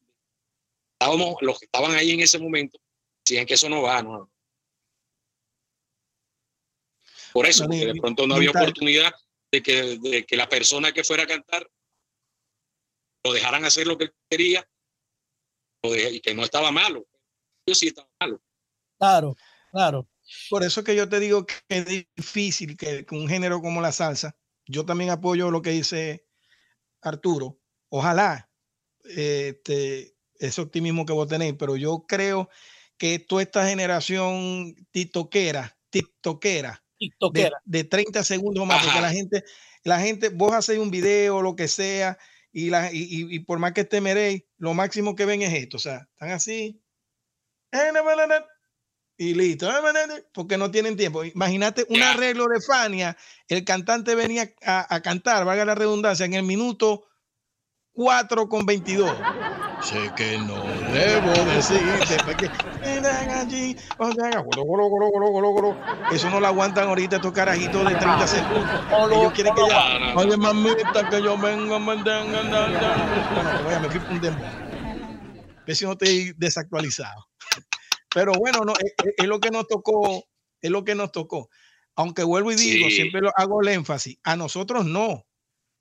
B: estábamos, los que estaban ahí en ese momento, decían que eso no va, no, por eso, porque de pronto no había oportunidad de que, de que la persona que fuera a cantar lo dejaran hacer lo que quería y que no estaba malo. sí estaba malo.
A: Claro, claro.
C: Por eso que yo te digo que es difícil que, un género como la salsa, yo también apoyo lo que dice Arturo. Ojalá este, ese optimismo que vos tenéis, pero yo creo que toda esta generación tiktokera, tiktokera, de, de 30 segundos más, porque la gente, la gente, vos hacéis un video, lo que sea, y, la, y, por más que te meréis, lo máximo que ven es esto, o sea, están así, y listo, porque no tienen tiempo. Imagínate un arreglo de Fania, el cantante venía a, a cantar, valga la redundancia, en el minuto 4 con 22. Sé que no debo decirte Eso no lo aguantan ahorita estos carajitos de 30 segundos. Ellos quieren que ya. Oye, mamita, que yo venga. Bueno, me fui un dembow. Que si no estoy desactualizado. Pero bueno, no, es, es, lo que nos tocó. Es lo que nos tocó. Aunque vuelvo y digo, siempre lo hago el énfasis. A nosotros no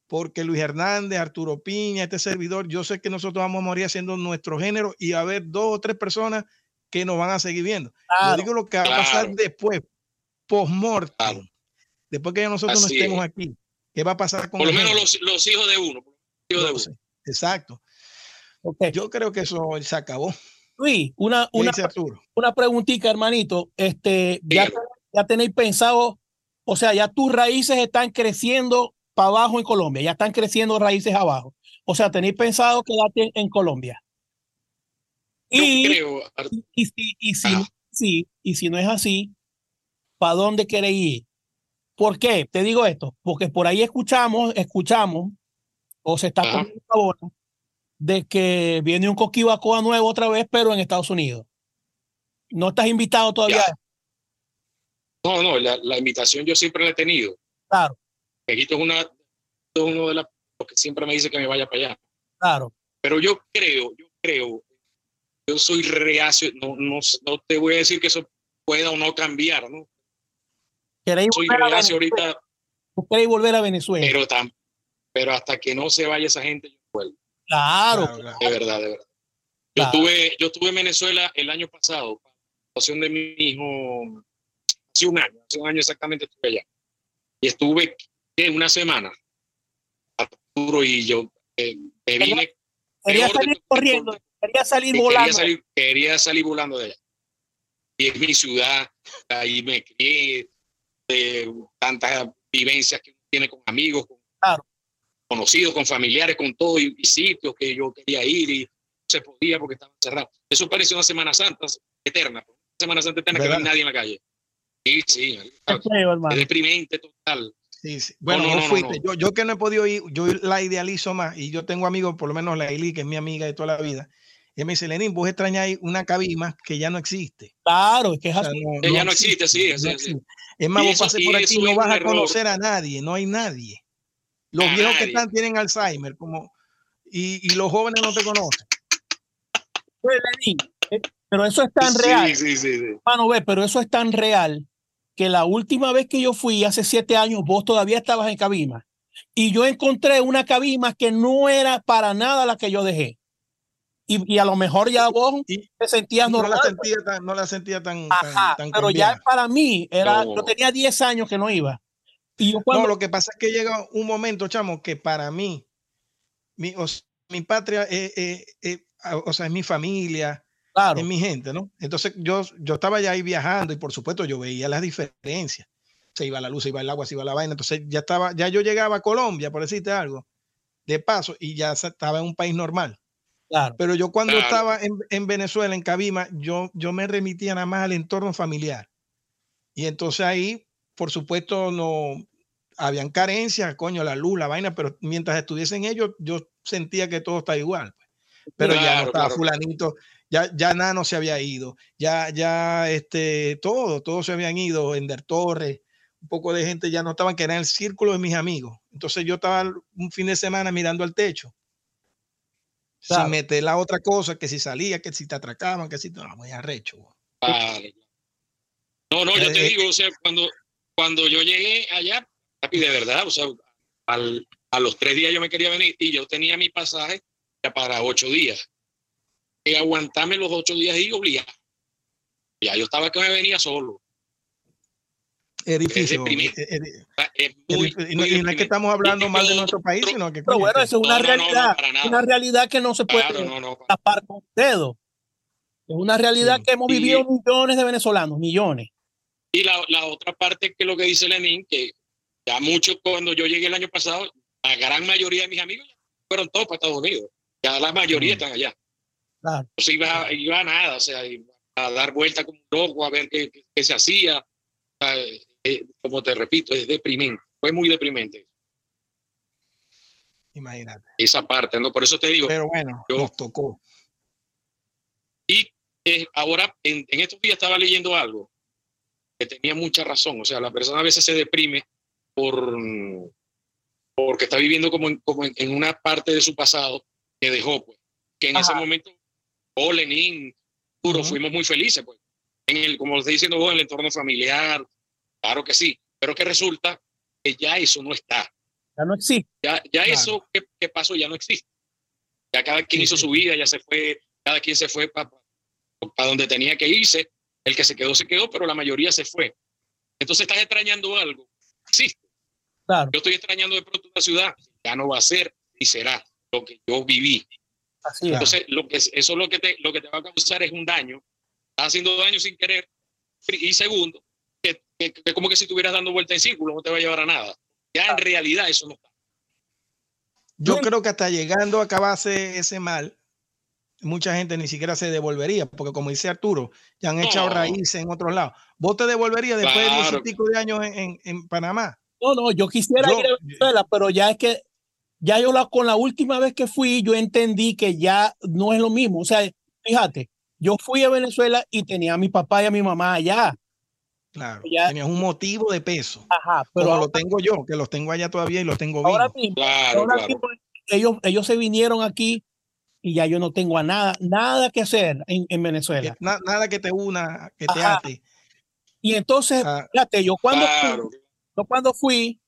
C: porque Luis Hernández, Arturo Piña, este servidor, yo sé que nosotros vamos a morir haciendo nuestro género y a haber dos o tres personas que nos van a seguir viendo. yo digo lo que va a pasar después, post-mortem, después que nosotros no estemos aquí. ¿Qué va a pasar
B: con Por lo menos los, hijos de uno.
C: Exacto. Yo creo que eso se acabó.
A: Luis, una, una, una preguntita, hermanito. Este, ya, ya tenéis pensado, o sea, ya tus raíces están creciendo abajo en Colombia, ya están creciendo raíces abajo. O sea, tenéis pensado quedarte en, Colombia. Y, y, si, y, si, y si no es así, ¿para dónde queréis ir? ¿Por qué? Te digo esto, porque por ahí escuchamos, escuchamos, o se está poniendo ahora, de que viene un coquibacoa nuevo otra vez, pero en Estados Unidos. ¿No estás invitado todavía?
B: No, no, la, la, invitación yo siempre la he tenido.
A: Claro.
B: Egipto es, una, uno de los que siempre me dice que me vaya para allá.
A: Claro.
B: Pero yo creo, yo creo, yo soy reacio, no, no, no te voy a decir que eso pueda o no cambiar, ¿no?
A: Soy reacio ahorita. Queréis volver a Venezuela.
B: Pero, tan, pero hasta que no se vaya esa gente, yo vuelvo.
A: Claro.
B: De verdad, de verdad. Yo, estuve, yo estuve en Venezuela el año pasado, para la situación de mi hijo, hace un año, hace un año exactamente estuve allá. Y estuve una semana, Arturo y yo, eh, vine.
A: Quería salir corriendo, quería salir volando.
B: Quería salir, volando de allá. Y es mi ciudad, ahí me crié, de tantas vivencias que tiene con amigos, con conocidos, con familiares, con todo, y, sitios que yo quería ir y no se podía porque estaba cerrado. Eso pareció una Semana Santa eterna, una Semana Santa eterna que no hay nadie en la calle. Sí, sí, es deprimente total.
C: Bueno, no, fuiste. Yo, yo, que no he podido ir, yo la idealizo más y yo tengo amigos, por lo menos la Eli, que es mi amiga de toda la vida. Y me dice, Lenín, vos extrañáis una cabima que ya no existe.
A: Claro, es que es
B: así. ya no existe, sí. Es,
C: es más, vos pases por aquí y no vas a conocer a nadie, no hay nadie. Los viejos que están tienen Alzheimer, como, y, y los jóvenes no te conocen.
A: Pues, eh, pero eso es tan real. Sí, sí, sí. Mano, ve, pero eso es tan real que la última vez que yo fui, hace siete años, vos todavía estabas en cabima. Y yo encontré una cabima que no era para nada la que yo dejé. Y, y a lo mejor ya vos te sentías
C: normal. No la sentía tan, no la sentía tan, tan,
A: Pero ya para mí, era, yo tenía 10 años que no iba. Y yo cuando...
C: No, lo que pasa es que llega un momento, chamo, que para mí, mi, mi patria, o sea, es mi familia, en mi gente, ¿no? Entonces yo, yo estaba ya ahí viajando y por supuesto yo veía las diferencias. Se iba la luz, se iba el agua, se iba la vaina. Entonces ya estaba, ya yo llegaba a Colombia, por decirte algo, de paso, y ya estaba en un país normal. Claro. Pero yo cuando estaba en, en, Venezuela, en Cabima, yo, yo me remitía nada más al entorno familiar. Y entonces ahí, por supuesto, no habían carencias, coño, la luz, la vaina, pero mientras estuviesen ellos, yo sentía que todo está igual. Pues. Pero ya no estaba fulanito, ya, ya Nano se había ido, ya, ya este, todo, todos se habían ido, Ender Torres, un poco de gente ya no estaban, que era el círculo de mis amigos. Entonces yo estaba un fin de semana mirando al techo, sin meter la otra cosa, que si salía, que si te atracaban, que si no, muy arrecho.
B: No, no, yo te eh, digo, o sea, cuando, cuando yo llegué allá, de verdad, o sea, al, a los tres días yo me quería venir y yo tenía mi pasaje ya para ocho días aguantarme los ocho días y obligar. Ya yo estaba que me venía solo.
C: Es difícil. y no es que estamos hablando mal de nuestro país, sino que.
A: Pero bueno, eso es una realidad. una realidad que no se puede tapar con dedo. Es una realidad que hemos vivido millones de venezolanos, millones.
B: Y la, la otra parte que lo que dice Lenín, que ya muchos cuando yo llegué el año pasado, la gran mayoría de mis amigos fueron todos para Estados Unidos. Ya la mayoría están allá. Claro. Entonces iba, iba a nada, o sea, a dar vuelta como un loco, a ver qué, qué, se hacía. Eh, como te repito, es deprimente. Fue muy deprimente.
C: Imagínate.
B: Esa parte, ¿no? Por eso te digo.
C: Pero bueno, nos tocó.
B: Y eh, ahora, en, en estos días estaba leyendo algo que tenía mucha razón. O sea, la persona a veces se deprime por porque está viviendo como en, como en, una parte de su pasado que dejó, pues. Que en ese momento, o Lenin, puro, fuimos muy felices, pues. En el, como lo diciendo vos, en el entorno familiar, claro que sí. Pero que resulta que ya eso no está.
A: Ya no existe.
B: Ya, ya eso que, que, pasó ya no existe. Ya cada quien hizo su vida, ya se fue, cada quien se fue para pa donde tenía que irse el que se quedó, se quedó, pero la mayoría se fue. Entonces estás extrañando algo. Existe. Claro. Yo estoy extrañando de pronto una ciudad. Ya no va a ser y será lo que yo viví. Así Entonces, lo que, eso es lo que, te, lo que te va a causar es un daño. Estás haciendo daño sin querer. Y segundo, que, que, como que si estuvieras dando vuelta en círculo, no te va a llevar a nada. Ya en realidad eso no está.
C: Yo creo que hasta llegando a acabarse ese mal, mucha gente ni siquiera se devolvería, porque como dice Arturo, ya han echado raíces en otros lados. ¿Vos te devolverías después de diez y pico de años en, en, Panamá?
A: No, no, yo quisiera ir a Venezuela, pero ya es que, ya yo la, con la última vez que fui, yo entendí que ya no es lo mismo. O sea, fíjate, yo fui a Venezuela y tenía a mi papá y a mi mamá allá.
C: Claro, ya, tenías un motivo de peso. Ajá, pero lo tengo yo, que los tengo allá todavía y los tengo
A: ahora Mismo, claro, ahora Mismo, ellos, ellos se vinieron aquí y ya yo no tengo a nada, nada que hacer en, en Venezuela.
C: nada que te una, que te ate.
A: Y entonces, ah, fíjate, yo cuando, fui, yo cuando fui,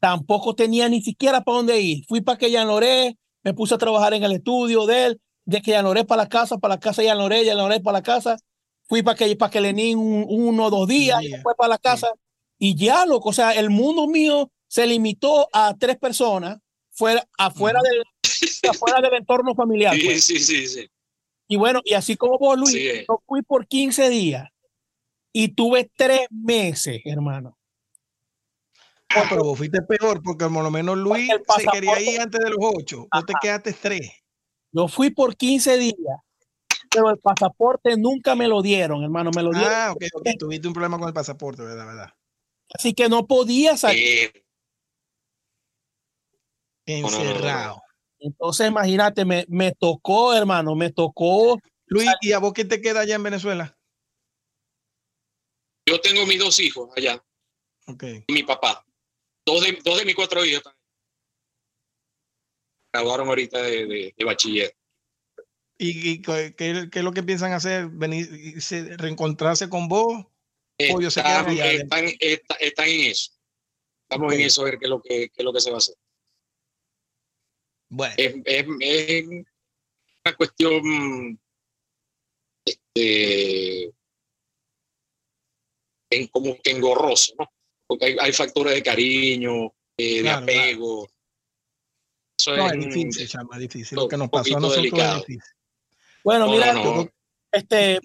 A: tampoco tenía ni siquiera para dónde ir. Fui para que Loré, me puse a trabajar en el estudio de él, de que Loré para la casa, para la casa de Loré, Loré para la casa. Fui para que, para que Lenín un, uno o dos días, y después para la casa. Y ya, loco, o sea, el mundo mío se limitó a tres personas fuera, afuera del afuera del entorno familiar.
B: Sí, pues. sí, sí, sí.
A: Y bueno, y así como vos, Luis, yo fui por 15 días y tuve tres meses, hermano.
C: Ah, pero vos fuiste peor porque por lo menos Luis se quería ir antes de los ocho. Vos te quedaste tres.
A: Yo fui por 15 días, pero el pasaporte nunca me lo dieron, hermano. Me lo dieron.
C: Ah, ok, Tuviste un problema con el pasaporte, ¿verdad? ¿verdad?
A: Así que no podía salir.
C: Eh. Encerrado.
A: Entonces, imagínate, me, me tocó, hermano, me tocó.
C: Luis, ¿y a vos qué te queda allá en Venezuela?
B: Yo tengo mis dos hijos allá.
C: Ok.
B: Y mi papá. Dos de, dos de mis cuatro hijos graduaron ahorita de, de, bachiller.
C: ¿Y, qué, qué, es lo que piensan hacer? ¿Venir, reencontrarse con vos?
B: Están, están, están, en eso. Estamos en eso, a ver qué es lo que, qué es lo que se va a hacer.
C: Bueno.
B: Es, es, una cuestión este, en, como que engorroso, ¿no? Porque hay, hay factores de cariño, eh, de apego.
C: Eso no, es, difícil, chama, difícil. Lo que nos pasó a nosotros es difícil.
A: Bueno, mira, no, este,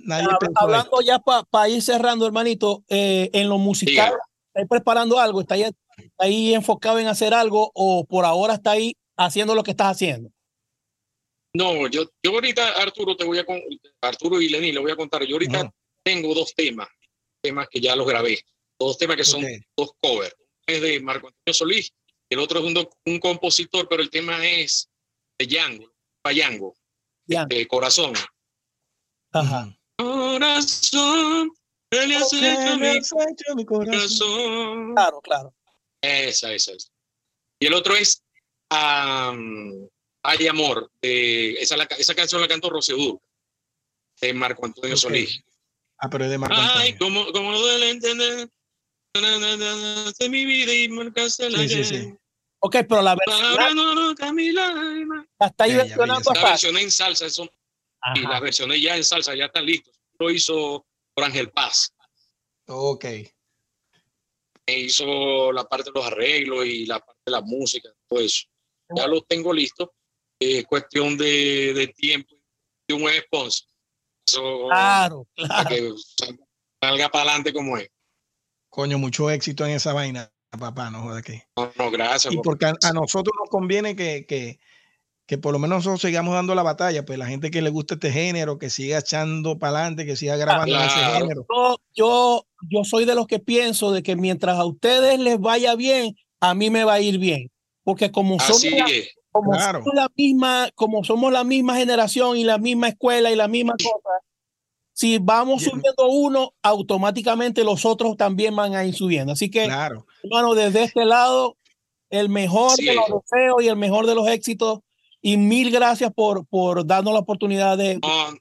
A: hablando ya para ir cerrando, hermanito, eh, en lo musical, ¿está preparando algo? ¿Está ahí, ¿Está ahí enfocado en hacer algo o por ahora está ahí haciendo lo que estás haciendo?
B: No, yo, yo ahorita, Arturo, te voy a Arturo y Lenín, le voy a contar. Yo ahorita tengo dos temas, temas que ya los grabé, dos temas que son dos covers. Uno es de Marco Antonio Solís, el otro es un, un compositor, pero el tema es de Yango, Payango, de Corazón.
A: Ajá.
B: Corazón, has hecho mi, corazón.
A: Claro, claro.
B: Esa, esa, esa. Y el otro es hay amor. esa, esa, canción la cantó Rosedur, de Marco Antonio Solís.
C: Ah, pero es de Marco
B: Ay, como, como lo duele entender. De mi vida y marcaste la sí, sí, sí.
A: Ok, pero la versión.
B: La está ahí versionando Las versiones en salsa, son, y las versiones ya en salsa ya están listas. Lo hizo por Ángel Paz.
C: Ok.
B: Me hizo la parte de los arreglos y la parte de la música, todo eso. Ya lo tengo listo. Es cuestión de, de tiempo de un buen sponsor. Eso,
A: Claro,
B: para
A: claro.
B: que salga para adelante como es.
C: Coño, mucho éxito en esa vaina, papá, no joda que.
B: No, no, gracias.
C: Y porque a, a nosotros nos conviene que, que, que por lo menos nosotros sigamos dando la batalla, pues la gente que le gusta este género, que siga echando para adelante, que siga grabando ese
B: claro.
C: género.
A: Yo, yo, yo soy de los que pienso de que mientras a ustedes les vaya bien, a mí me va a ir bien. Porque como somos,
B: Así
A: la,
B: es.
A: como
C: Claro.
A: somos la misma, como somos la misma generación y la misma escuela y la misma cosa, si vamos
C: Bien.
A: subiendo uno, automáticamente los otros también van a ir subiendo. Así que,
C: Claro.
A: hermano, desde este lado, el mejor
B: Sí.
A: de los deseos y el mejor de los éxitos. Y mil gracias por, por darnos la oportunidad de
B: No.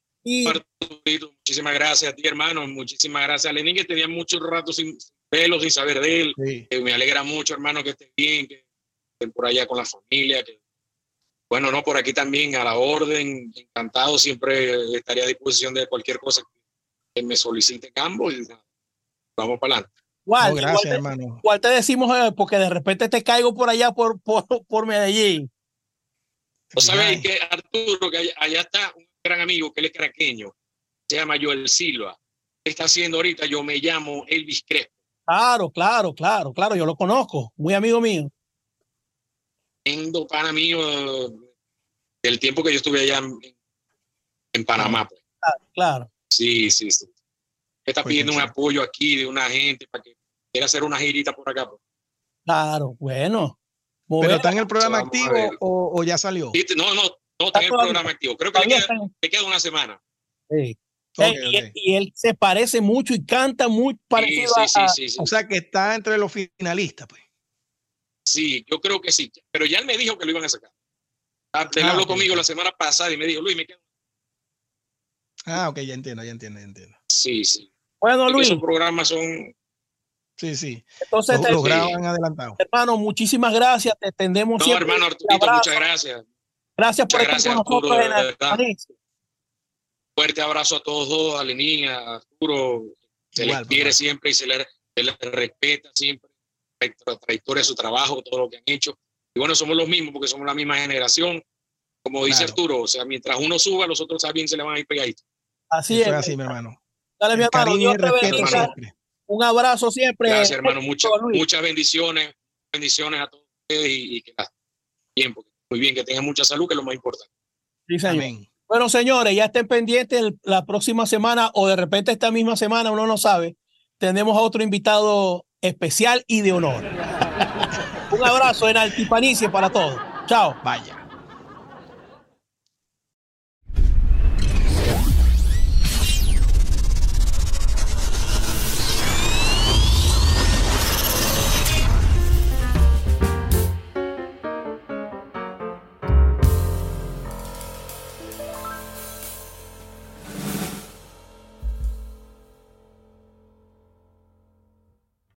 B: Arturito, muchísimas gracias a ti, hermano. Muchísimas gracias a Lenín, que tenía mucho rato sin verlo, sin saber de él.
C: Sí.
B: que me alegra mucho, hermano, que estés bien, que por allá con la familia. Que, bueno, no, por aquí también a la orden, encantado, siempre estaría a disposición de cualquier cosa que me soliciten ambos y vamos para adelante.
A: Igual,
C: No,
A: igual
C: gracias,
A: te-
C: hermano.
A: igual te decimos, eh, porque de repente te caigo por allá, por, por, por Medellín.
B: ¿No sabéis que Arturo, que allá, allá está un gran amigo, que él es craqueño, se llama Joel Silva, ¿qué está haciendo ahorita? Yo me llamo Elvis Crespo,
A: Claro, claro, claro, claro, yo lo conozco, muy amigo mío.
B: Siendo pana mío del tiempo que yo estuve allá en, en Panamá. pues.
A: Claro, claro.
B: Sí, sí, sí. Está
C: Pues,
B: pidiendo un apoyo aquí de una gente para que quiera hacer una girita por acá. pues.
A: Claro, bueno.
C: ¿Pero está en el programa activo o, o ya salió?
B: No, no, no está en el programa activo. Creo que le queda, le una semana.
A: sí. Eh, y, él, y él se parece mucho y canta muy parecido
B: sí,
A: a,
B: sí,
A: a-
B: sí, sí.
C: O sea que está entre los finalistas, pues.
B: Sí, yo creo que sí. Pero ya él me dijo que lo iban a sacar. Ah, Él
C: Ah,
B: habló
C: ok.
B: conmigo la semana pasada y me dijo, Luis, me quedo.
C: Ah, ok, ya entiendo, ya entiendo, ya entiendo.
B: Sí, sí.
A: Bueno, Luis,
B: Esos programas son.
C: Sí, sí.
A: entonces,
C: Los,
A: te-
C: los
B: sí.
C: graban adelantado.
A: hermano, muchísimas gracias. Te tendemos
B: No,
A: siempre.
B: hermano Arturito, muchas gracias.
A: Gracias por
B: muchas
A: estar con
B: gracias, Arturo,
A: nosotros en.
B: Fuerte abrazo a todos dos, a Lenín, a Arturo. Se
C: Igual,
B: les quiere
C: papá.
B: siempre y se les, se les respeta siempre la trayectoria de su trabajo, todo lo que han hecho. Y bueno, somos los mismos porque somos la misma generación. Como dice
C: Claro.
B: Arturo, o sea, mientras uno suba, los otros también se le van a ir pegaditos.
A: Así es.
C: así, mi hermano.
A: Dale, mi hermano. Dios
C: el
A: te
C: respeto
A: bendiga.
C: siempre.
A: Un abrazo siempre.
B: Gracias, hermano. Muchas, muchas bendiciones. Bendiciones a todos ustedes y, y que la bien, porque muy bien, que tengan mucha salud, que es lo más importante.
A: Sí, señor.
C: Amén.
A: Bueno, señores, ya estén pendientes la próxima semana o de repente esta misma semana, uno no sabe. Tenemos a otro invitado especial y de honor. Un abrazo en Altipanicie para todos. Chao.
C: Vaya.